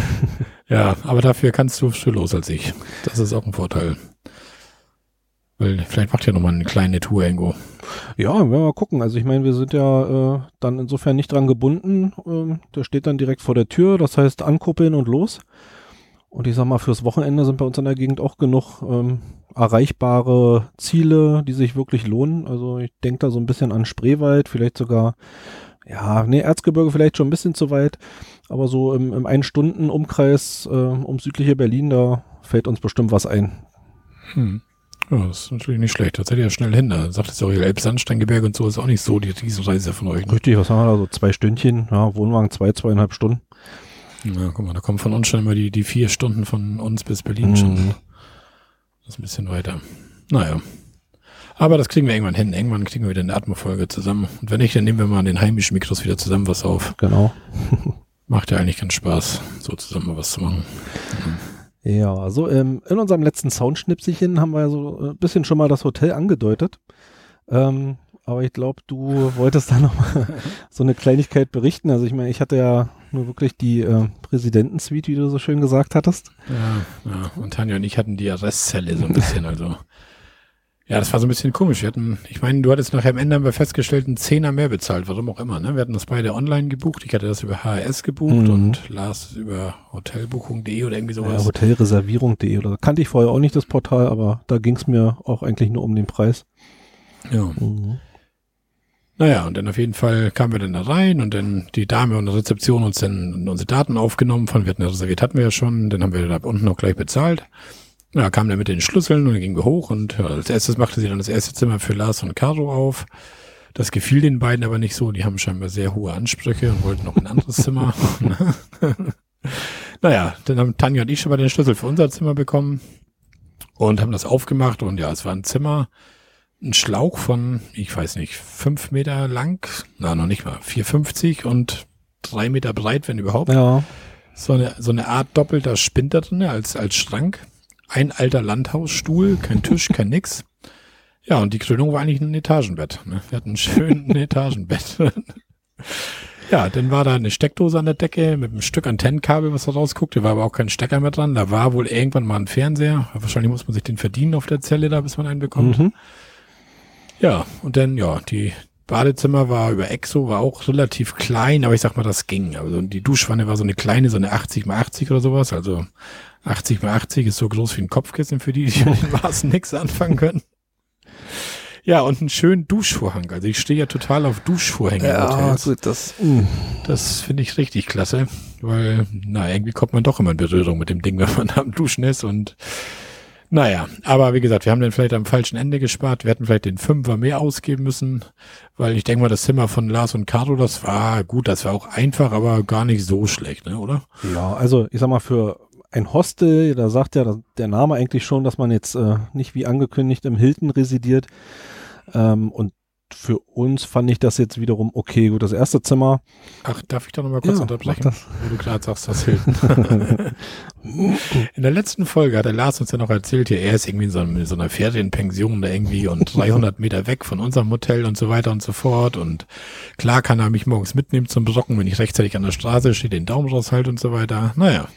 ja, aber dafür kannst du früher los als ich. Das ist auch ein Vorteil. Weil vielleicht macht ja nochmal eine kleine Tour irgendwo. Ja, werden wir mal gucken. Also ich meine, wir sind ja äh, dann insofern nicht dran gebunden. Ähm, der steht dann direkt vor der Tür, das heißt ankuppeln und los. Und ich sag mal, fürs Wochenende sind bei uns in der Gegend auch genug ähm, erreichbare Ziele, die sich wirklich lohnen. Also ich denke da so ein bisschen an Spreewald, vielleicht sogar, ja, nee, Erzgebirge vielleicht schon ein bisschen zu weit. Aber so im, im Ein-Stunden-Umkreis äh, um südliche Berlin, da fällt uns bestimmt was ein. Hm. Ja, das ist natürlich nicht schlecht. Das seid ihr ja schnell hin. Da sagt es ja auch, ihr Elbsandsteingebirge und so ist auch nicht so die Riesenreise von euch. Ne? Richtig, was haben wir da? So zwei Stündchen, ja, Wohnwagen zwei, zweieinhalb Stunden. Ja, guck mal, da kommen von uns schon immer die, die vier Stunden von uns bis Berlin schon. Mhm. Das ist ein bisschen weiter. Naja. Aber das kriegen wir irgendwann hin. Irgendwann kriegen wir wieder eine Atmofolge zusammen. Und wenn nicht, dann nehmen wir mal an den heimischen Mikros wieder zusammen was auf. Genau. Macht ja eigentlich ganz Spaß, so zusammen was zu machen. Ja, so ähm, in unserem letzten Soundschnipselchen haben wir ja so ein bisschen schon mal das Hotel angedeutet. Ähm, aber ich glaube, du wolltest da noch mal so eine Kleinigkeit berichten. Also ich meine, ich hatte ja nur wirklich die äh, Präsidentensuite, wie du so schön gesagt hattest. Ja, ja, und Tanja und ich hatten die Arrestzelle so ein bisschen, also. Ja, das war so ein bisschen komisch. Wir hatten, ich meine, du hattest nachher am Ende haben wir festgestellt, einen Zehner mehr bezahlt, warum auch immer. Ne? Wir hatten das beide online gebucht. Ich hatte das über HRS gebucht mhm. und Lars über hotelbuchung.de oder irgendwie sowas. Ja, hotelreservierung.de oder kannte ich vorher auch nicht das Portal, aber da ging es mir auch eigentlich nur um den Preis. Ja. Mhm. Naja, und dann auf jeden Fall kamen wir dann da rein und dann die Dame und die Rezeption uns dann unsere Daten aufgenommen von, wir hatten ja reserviert, hatten wir ja schon, dann haben wir da unten noch gleich bezahlt. Ja, kam dann mit den Schlüsseln und dann gingen wir hoch und ja, als erstes machte sie dann das erste Zimmer für Lars und Caro auf. Das gefiel den beiden aber nicht so, die haben scheinbar sehr hohe Ansprüche und wollten noch ein anderes Zimmer. naja, dann haben Tanja und ich schon mal den Schlüssel für unser Zimmer bekommen und haben das aufgemacht und ja, es war ein Zimmer, ein Schlauch von, ich weiß nicht, fünf Meter lang, na noch nicht mal, 4,50 und drei Meter breit, wenn überhaupt. Ja. So eine, so eine Art doppelter Spind da drin als, als Schrank. Ein alter Landhausstuhl, kein Tisch, kein nix. Ja, und die Krönung war eigentlich ein Etagenbett. Ne? Wir hatten ein schönes Etagenbett. ja, dann war da eine Steckdose an der Decke mit einem Stück Antennenkabel, was da rausguckte. Da war aber auch kein Stecker mehr dran. Da war wohl irgendwann mal ein Fernseher. Wahrscheinlich muss man sich den verdienen auf der Zelle da, bis man einen bekommt. Mhm. Ja, und dann, ja, die Badezimmer war über Exo, war auch relativ klein, aber ich sag mal, das ging. Also die Duschwanne war so eine kleine, so eine 80 mal 80 oder sowas. Also 80 mal 80 ist so groß wie ein Kopfkissen für die, die mit den Maßen nichts anfangen können. Ja, und einen schönen Duschvorhang. Also ich stehe ja total auf Duschvorhänge. Ja, gut, das, uh. das finde ich richtig klasse, weil, na, irgendwie kommt man doch immer in Berührung mit dem Ding, wenn man am Duschen ist und naja, aber wie gesagt, wir haben den vielleicht am falschen Ende gespart. Wir hätten vielleicht den Fünfer mehr ausgeben müssen, weil ich denke mal, das Zimmer von Lars und Carlo, das war gut, das war auch einfach, aber gar nicht so schlecht, ne, oder? Ja, also ich sag mal, für ein Hostel, da sagt ja der Name eigentlich schon, dass man jetzt äh, nicht wie angekündigt im Hilton residiert. Ähm, und für uns fand ich das jetzt wiederum okay. Gut, das erste Zimmer. Ach, darf ich da nochmal kurz ja, unterbrechen? Das. Wo du gerade sagst, das Hilton. in der letzten Folge hat der Lars uns ja noch erzählt, hier, er ist irgendwie in so, in so einer Ferienpension da irgendwie und 300 Meter weg von unserem Hotel und so weiter und so fort. Und klar kann er mich morgens mitnehmen zum Besocken, wenn ich rechtzeitig an der Straße stehe, den Daumen raushalte und so weiter. Naja.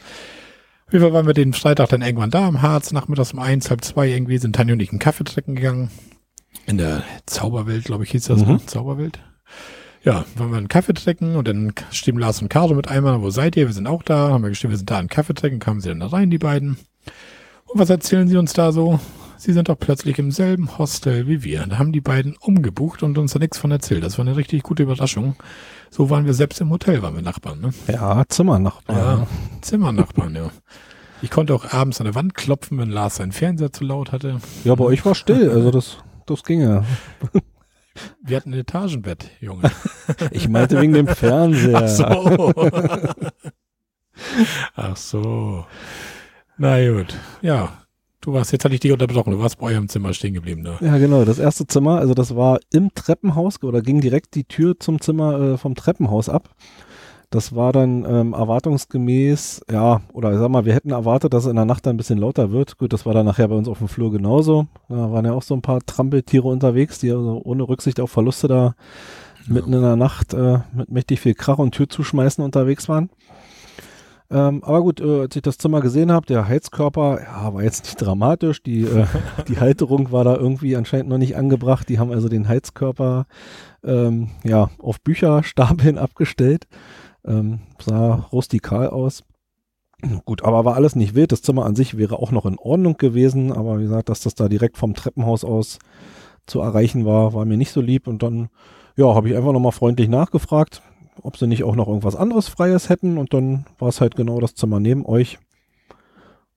Wie waren wir den Freitag dann irgendwann da am Harz, nachmittags um eins, halb zwei irgendwie, sind Tanja und ich einen Kaffee trinken gegangen in der Zauberwelt, glaube ich, hieß das, ne? mhm. Zauberwelt. Ja, waren wir einen Kaffee trinken und dann stehen Lars und Caro mit einmal, wo seid ihr? Wir sind auch da, haben wir geschrieben, wir sind da einen Kaffee trinken, kamen sie dann da rein, die beiden. Und was erzählen sie uns da so? Sie sind doch plötzlich im selben Hostel wie wir. Da haben die beiden umgebucht und uns da nichts von erzählt. Das war eine richtig gute Überraschung. So waren wir selbst im Hotel, waren wir Nachbarn, ne? Ja, Zimmernachbarn. Ja, Zimmernachbarn, ja. Ich konnte auch abends an der Wand klopfen, wenn Lars seinen Fernseher zu laut hatte. Ja, bei euch war still, also das das ginge. Wir hatten ein Etagenbett, Junge. Ich meinte wegen dem Fernseher. Ach so. Ach so. Na gut. Ja. Du warst, jetzt hatte ich dich unterbrochen, du warst bei eurem Zimmer stehen geblieben. Ne? Ja, genau. Das erste Zimmer, also das war im Treppenhaus oder ging direkt die Tür zum Zimmer äh, vom Treppenhaus ab. Das war dann ähm, erwartungsgemäß, ja, oder ich sag mal, wir hätten erwartet, dass es in der Nacht ein bisschen lauter wird. Gut, das war dann nachher bei uns auf dem Flur genauso. Da waren ja auch so ein paar Trampeltiere unterwegs, die also ohne Rücksicht auf Verluste da ja. mitten in der Nacht äh, mit mächtig viel Krach und Tür zuschmeißen unterwegs waren. Ähm, aber gut, äh, als ich das Zimmer gesehen habe, der Heizkörper, ja, war jetzt nicht dramatisch. Die, äh, die Halterung war da irgendwie anscheinend noch nicht angebracht. Die haben also den Heizkörper ähm, ja, auf Bücherstapeln abgestellt. Ähm, sah rustikal aus. Gut, aber war alles nicht wild. Das Zimmer an sich wäre auch noch in Ordnung gewesen, aber wie gesagt, dass das da direkt vom Treppenhaus aus zu erreichen war, war mir nicht so lieb. Und dann, ja, habe ich einfach nochmal freundlich nachgefragt, ob sie nicht auch noch irgendwas anderes Freies hätten. Und dann war es halt genau das Zimmer neben euch.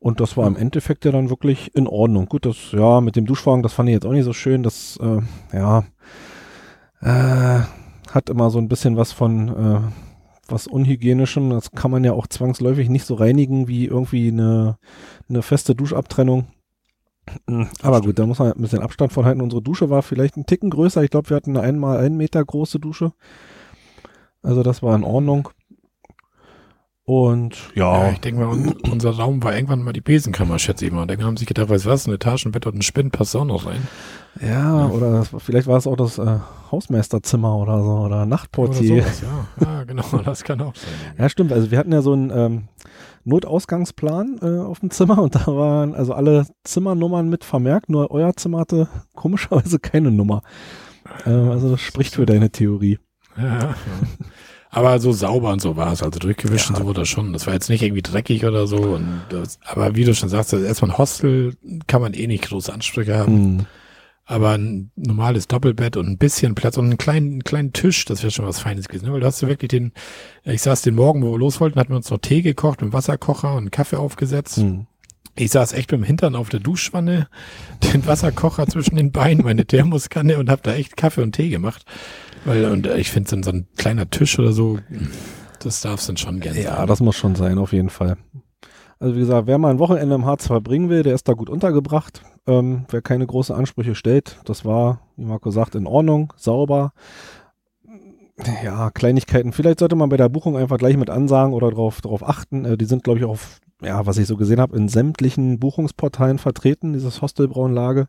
Und das war im Endeffekt ja dann wirklich in Ordnung. Gut, das, ja, mit dem Duschwagen, das fand ich jetzt auch nicht so schön. Das, äh, ja, äh, hat immer so ein bisschen was von, äh, was Unhygienischem. Das kann man ja auch zwangsläufig nicht so reinigen wie irgendwie eine, eine feste Duschabtrennung. Hm, aber gut, da muss man ein bisschen Abstand von halten. Unsere Dusche war vielleicht ein Ticken größer. Ich glaube, wir hatten eine einmal einen Meter große Dusche. Also das war in Ordnung. Und ja. ja ich denke mal, un unser Raum war irgendwann mal die Besenkammer, schätze ich mal. Dann haben sie sich gedacht, weißt du was, ein Etagenbett und ein Spind passt auch noch rein. Ja, ja. oder das, vielleicht war es auch das äh, Hausmeisterzimmer oder so oder Nachtportier. Oder sowas, ja. ja, genau, das kann auch sein. Ja, stimmt. Also wir hatten ja so einen ähm, Notausgangsplan äh, auf dem Zimmer und da waren also alle Zimmernummern mit vermerkt, nur euer Zimmer hatte komischerweise keine Nummer. Äh, also das spricht für deine Theorie. Ja, ja. Aber so sauber und so war es. Also durchgewischt ja. und so wurde das schon. Das war jetzt nicht irgendwie dreckig oder so. Und das, aber wie du schon sagst, erstmal ein Hostel kann man eh nicht große Ansprüche haben. Mhm. Aber ein normales Doppelbett und ein bisschen Platz und einen kleinen, kleinen Tisch, das wäre schon was Feines gewesen. Ne? Weil du hast du wirklich den, ich saß den Morgen, wo wir los wollten, hatten wir uns noch Tee gekocht, mit Wasserkocher und einen Kaffee aufgesetzt. Mhm. Ich saß echt mit dem Hintern auf der Duschwanne, den Wasserkocher zwischen den Beinen, meine Thermoskanne und habe da echt Kaffee und Tee gemacht. Weil, und ich finde, so, so ein kleiner Tisch oder so, das darf es dann schon gerne Ja, sein. das muss schon sein, auf jeden Fall. Also wie gesagt, wer mal ein Wochenende im Harz verbringen will, der ist da gut untergebracht. Ähm, wer keine großen Ansprüche stellt, das war, wie Marco sagt, in Ordnung, sauber. Ja, Kleinigkeiten. Vielleicht sollte man bei der Buchung einfach gleich mit ansagen oder darauf drauf achten. Äh, die sind, glaube ich, auch, ja, was ich so gesehen habe, in sämtlichen Buchungsportalen vertreten, dieses Hostelbraunlage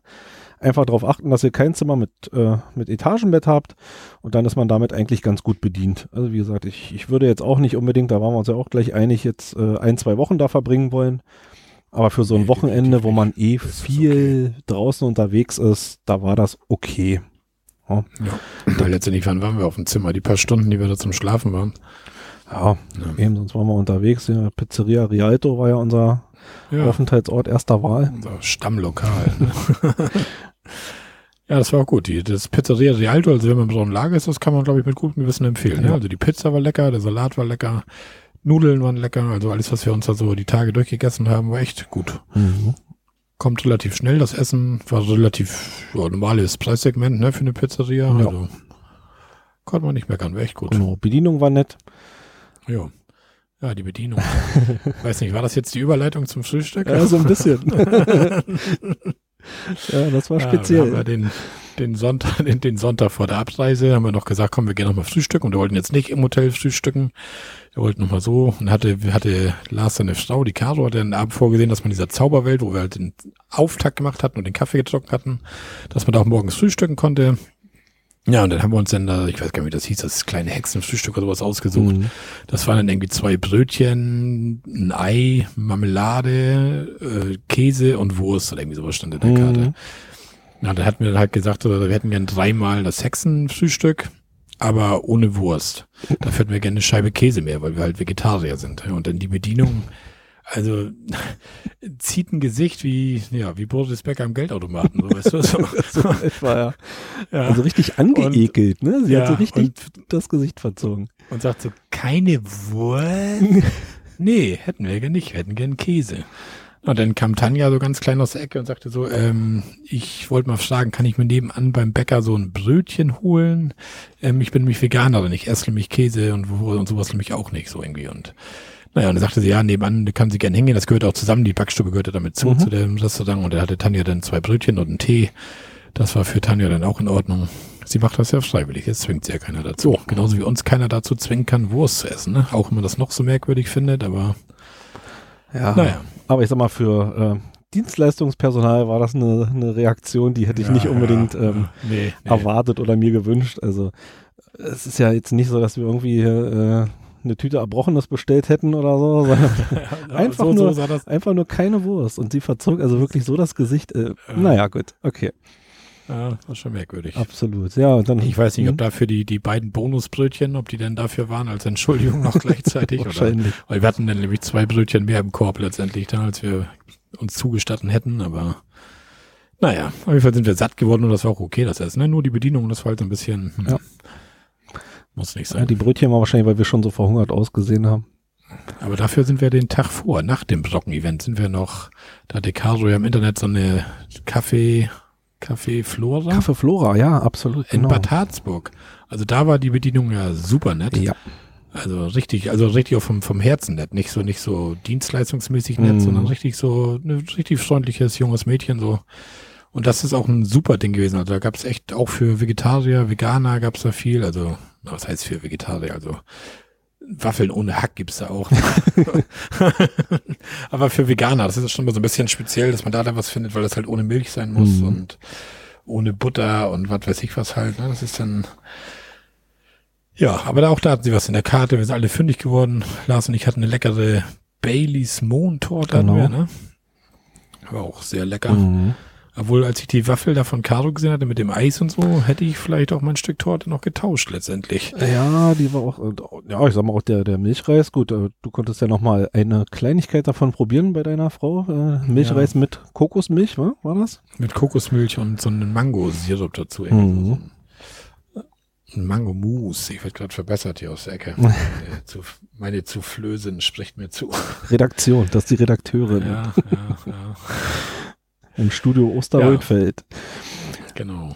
einfach darauf achten, dass ihr kein Zimmer mit, äh, mit Etagenbett habt und dann ist man damit eigentlich ganz gut bedient. Also wie gesagt, ich, ich würde jetzt auch nicht unbedingt, da waren wir uns ja auch gleich einig, jetzt äh, ein, zwei Wochen da verbringen wollen. Aber für so ein Wochenende, wo man eh viel okay. draußen unterwegs ist, da war das okay. Ja. ja. Weil letztendlich waren, waren wir auf dem Zimmer, die paar Stunden, die wir da zum Schlafen waren. Ja, ja. eben, sonst waren wir unterwegs. Ja, Pizzeria Rialto war ja unser ja. Aufenthaltsort erster Wahl. Unser Stammlokal. Ne? ja, das war auch gut. Die, das Pizzeria Rialto, also wenn man so ein Lager ist, das kann man, glaube ich, mit gutem Gewissen empfehlen. Ja. Also die Pizza war lecker, der Salat war lecker, Nudeln waren lecker, also alles, was wir uns da so die Tage durchgegessen haben, war echt gut. Mhm. Kommt relativ schnell, das Essen war relativ ja, normales Preissegment ne, für eine Pizzeria. Ja. Also konnte man nicht meckern, war echt gut. Genau, Bedienung war nett. Ja. Ja, die Bedienung. Weiß nicht, war das jetzt die Überleitung zum Frühstück? Ja, so ein bisschen. ja, das war speziell. Ja, wir den, den, Sonntag, den, den, Sonntag vor der Abreise haben wir noch gesagt, komm, wir gehen nochmal frühstücken und wir wollten jetzt nicht im Hotel frühstücken. Wir wollten nochmal so und hatte, hatte Lars seine Frau, die Caro, hat den Abend vorgesehen, dass man in dieser Zauberwelt, wo wir halt den Auftakt gemacht hatten und den Kaffee getrunken hatten, dass man da auch morgens frühstücken konnte. Ja, und dann haben wir uns dann da, ich weiß gar nicht, wie das hieß, das kleine Hexenfrühstück oder sowas ausgesucht. Mhm. Das waren dann irgendwie zwei Brötchen, ein Ei, Marmelade, äh, Käse und Wurst oder irgendwie sowas stand in der Karte. Mhm. Ja, da hatten wir dann halt gesagt, oder wir hätten gern dreimal das Hexenfrühstück, aber ohne Wurst. Dafür hätten wir gerne eine Scheibe Käse mehr, weil wir halt Vegetarier sind. Und dann die Bedienung also zieht ein Gesicht wie, ja, wie Boris Becker am Geldautomaten, so weißt du. So, so etwa, ja. ja. Also richtig angeekelt, und, ne? Sie ja, hat so richtig und, das Gesicht verzogen. Und sagt so, keine Wurst? nee, hätten wir ja nicht, wir hätten gern Käse. Und dann kam Tanja so ganz klein aus der Ecke und sagte so, ähm, ich wollte mal fragen, kann ich mir nebenan beim Bäcker so ein Brötchen holen? Ähm, ich bin nämlich Veganerin, ich esse nämlich Käse und, und sowas nämlich auch nicht so irgendwie. Und naja, und dann sagte sie, ja, nebenan kann sie gerne hingehen, das gehört auch zusammen, die Backstube gehörte damit zu, mhm. zu dem Restaurant. Und da hatte Tanja dann zwei Brötchen und einen Tee. Das war für Tanja dann auch in Ordnung. Sie macht das ja freiwillig, jetzt zwingt sie ja keiner dazu. Genauso wie uns keiner dazu zwingen kann, Wurst zu essen. Ne? Auch wenn man das noch so merkwürdig findet, aber ja. Naja. Aber ich sag mal, für äh, Dienstleistungspersonal war das eine, eine Reaktion, die hätte ich ja, nicht unbedingt ja, ähm, nee, nee. erwartet oder mir gewünscht. Also es ist ja jetzt nicht so, dass wir irgendwie äh, eine Tüte Erbrochenes bestellt hätten oder so, ja, einfach, so, nur, so einfach nur keine Wurst. Und sie verzog also wirklich so das Gesicht. Äh, ja. Naja, gut, okay. Ja, das ist schon merkwürdig. Absolut, ja. Und dann, ich weiß nicht, ob hm? dafür die, die beiden Bonusbrötchen, ob die denn dafür waren als Entschuldigung noch gleichzeitig. Wahrscheinlich. Oder, weil wir hatten dann nämlich zwei Brötchen mehr im Korb letztendlich da, als wir uns zugestatten hätten, aber naja, auf jeden Fall sind wir satt geworden und das war auch okay, das Essen. Ne? Nur die Bedienung, das war halt ein bisschen. Hm. Ja. Muss nicht sein. Ja, die Brötchen war wahrscheinlich, weil wir schon so verhungert ausgesehen haben. Aber dafür sind wir den Tag vor, nach dem Brocken-Event, sind wir noch, da hat Decaro ja im Internet so eine Kaffee, Kaffee Flora. Kaffee Flora, ja, absolut. In genau. Bad Harzburg. Also da war die Bedienung ja super nett. Ja. Also richtig, also richtig auch vom, vom Herzen nett. Nicht so, nicht so dienstleistungsmäßig nett, mm. sondern richtig so, ein richtig freundliches, junges Mädchen, so. Und das ist auch ein super Ding gewesen. Also da gab es echt auch für Vegetarier, Veganer gab es da viel. Also was heißt für Vegetarier? Also Waffeln ohne Hack gibt's da auch. Aber für Veganer, das ist schon mal so ein bisschen speziell, dass man da dann was findet, weil das halt ohne Milch sein muss Mhm. und ohne Butter und was weiß ich was halt. Ne? Das ist dann. Ja, aber da auch da hatten sie was in der Karte. Wir sind alle fündig geworden. Lars und ich hatten eine leckere Baileys Mohntorte. Genau. Wir, ne? War auch sehr lecker. Mhm. Obwohl, als ich die Waffel da von Caro gesehen hatte mit dem Eis und so, hätte ich vielleicht auch mein Stück Torte noch getauscht letztendlich. Ja, die war auch, äh, ja, ich sag mal auch der, der Milchreis. Gut, äh, du konntest ja noch mal eine Kleinigkeit davon probieren bei deiner Frau. Äh, Milchreis mit Kokosmilch, wa? war das? Mit Kokosmilch und so einem Mango-Sirup dazu. Mhm. So ein- ein Mango-Mousse. Ich werde gerade verbessert hier aus der Ecke. meine, zu, meine Zuflösin spricht mir zu. Redaktion, das ist die Redakteurin Ja, ja, ja, im Studio Osterrödfeld. genau.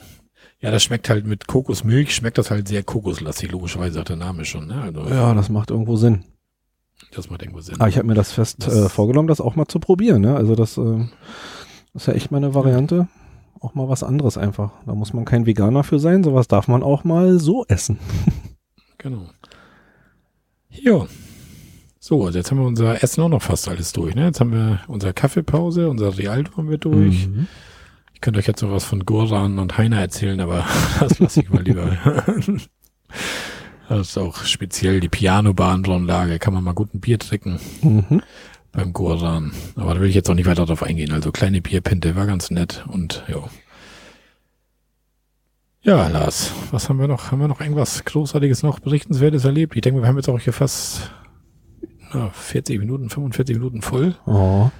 Ja, das schmeckt halt mit Kokosmilch, schmeckt das halt sehr kokoslastig, logischerweise sagt der Name schon. Ne? Also, Ja, das macht irgendwo Sinn. das macht irgendwo Sinn. Aber ich habe mir das fest Das- äh, vorgenommen, das auch mal zu probieren. Ne? Also das äh, ist ja echt mal eine Variante. Auch mal was anderes einfach. Da muss man kein Veganer für sein. Sowas darf man auch mal so essen. Genau. Ja. So, also jetzt haben wir unser Essen auch noch fast alles durch. Ne? Jetzt haben wir unsere Kaffeepause, unser Rialto haben wir durch. Mhm. Ich könnte euch jetzt noch was von Goran und Heiner erzählen, aber das lasse ich mal lieber. Das ist auch speziell die Piano-Bahnanlage. Kann man mal gut ein Bier trinken Mhm. beim Goran. Aber da will ich jetzt auch nicht weiter drauf eingehen. Also kleine Bierpinte war ganz nett und ja. Ja, Lars, was haben wir noch? Haben wir noch irgendwas Großartiges noch, Berichtenswertes erlebt? Ich denke, wir haben jetzt auch hier fast na, 40 Minuten, 45 Minuten voll. Oh.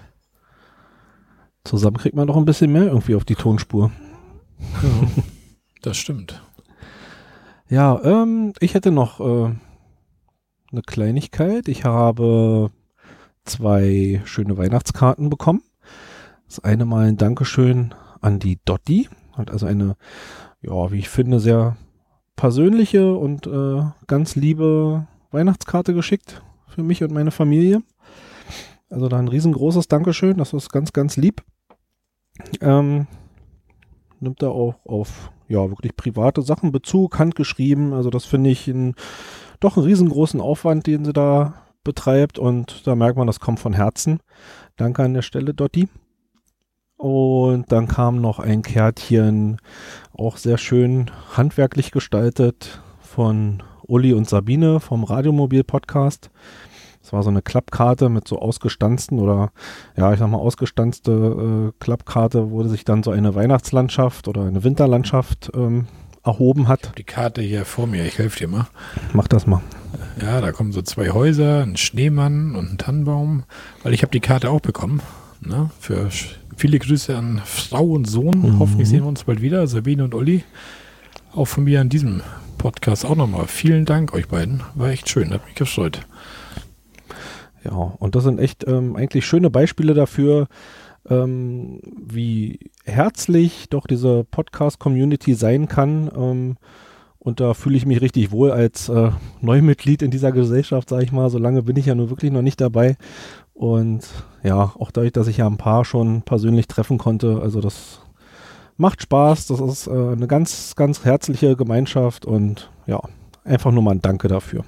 Zusammen kriegt man noch ein bisschen mehr irgendwie auf die Tonspur. Ja, das stimmt. Ja, ähm, ich hätte noch äh, eine Kleinigkeit. Ich habe zwei schöne Weihnachtskarten bekommen. Das eine mal ein Dankeschön an die Dotti. Hat also eine, ja, wie ich finde, sehr persönliche und äh, ganz liebe Weihnachtskarte geschickt für mich und meine Familie. Also da ein riesengroßes Dankeschön. Das ist ganz, ganz lieb. Ähm, nimmt da auch auf ja wirklich private Sachen Bezug, handgeschrieben. Also das finde ich ein, doch einen riesengroßen Aufwand, den sie da betreibt und da merkt man, das kommt von Herzen. Danke an der Stelle, Dotti. Und dann kam noch ein Kärtchen, auch sehr schön handwerklich gestaltet von Uli und Sabine vom Radiomobil-Podcast. Das war so eine Klappkarte mit so ausgestanzten oder ja, ich sag mal ausgestanzte äh, Klappkarte, wo sich dann so eine Weihnachtslandschaft oder eine Winterlandschaft ähm, erhoben hat. Die Karte hier vor mir, ich helfe dir mal. Mach das mal. Ja, da kommen so zwei Häuser, ein Schneemann und ein Tannenbaum, weil ich habe die Karte auch bekommen. Ne? Für viele Grüße an Frau und Sohn. Mhm. Hoffentlich sehen wir uns bald wieder, Sabine und Uli. Auch von mir an diesem Podcast auch nochmal. Vielen Dank euch beiden. War echt schön, hat mich gefreut. Ja, und das sind echt ähm, eigentlich schöne Beispiele dafür, ähm, wie herzlich doch diese Podcast-Community sein kann. Ähm, und da fühle ich mich richtig wohl als äh, Neumitglied in dieser Gesellschaft, sage ich mal. So lange bin ich ja nur wirklich noch nicht dabei. Und ja, auch dadurch, dass ich ja ein paar schon persönlich treffen konnte, also das macht Spaß. Das ist äh, eine ganz, ganz herzliche Gemeinschaft und ja, einfach nur mal ein Danke dafür.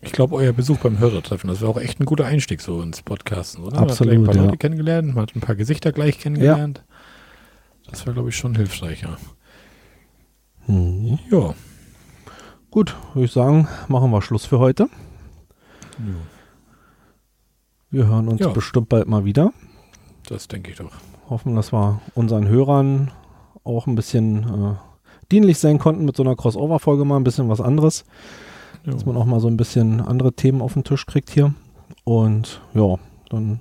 Ich glaube, euer Besuch beim Hörertreffen, das war auch echt ein guter Einstieg so ins Podcasten, oder? Absolut, Man hat ein paar ja. Leute kennengelernt, man hat ein paar Gesichter gleich kennengelernt. Das war, glaube ich, schon hilfreich, ja. Mhm. Ja. Gut, würde ich sagen, machen wir Schluss für heute. Wir hören uns Ja. bestimmt bald mal wieder. Das denke ich doch. Hoffen, dass wir unseren Hörern auch ein bisschen äh, dienlich sein konnten mit so einer Crossover-Folge mal ein bisschen was anderes. Ja. Dass man auch mal so ein bisschen andere Themen auf den Tisch kriegt hier. Und ja, dann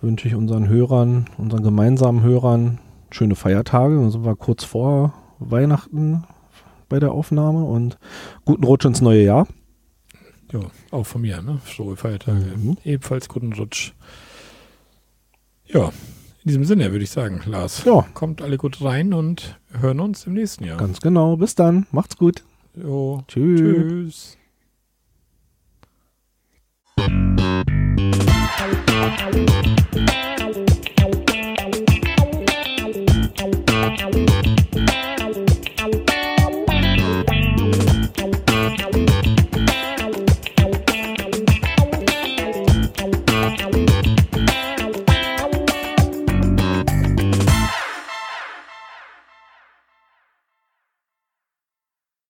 wünsche ich unseren Hörern, unseren gemeinsamen Hörern schöne Feiertage. Dann sind wir kurz vor Weihnachten bei der Aufnahme und guten Rutsch ins neue Jahr. Ja, auch von mir, ne? Frohe Feiertage. Mhm. Ebenfalls guten Rutsch. Ja, in diesem Sinne würde ich sagen, Lars, Ja, kommt alle gut rein und hören uns im nächsten Jahr. ganz genau. Bis dann. Macht's gut. Jo, Tschüss. tschüss.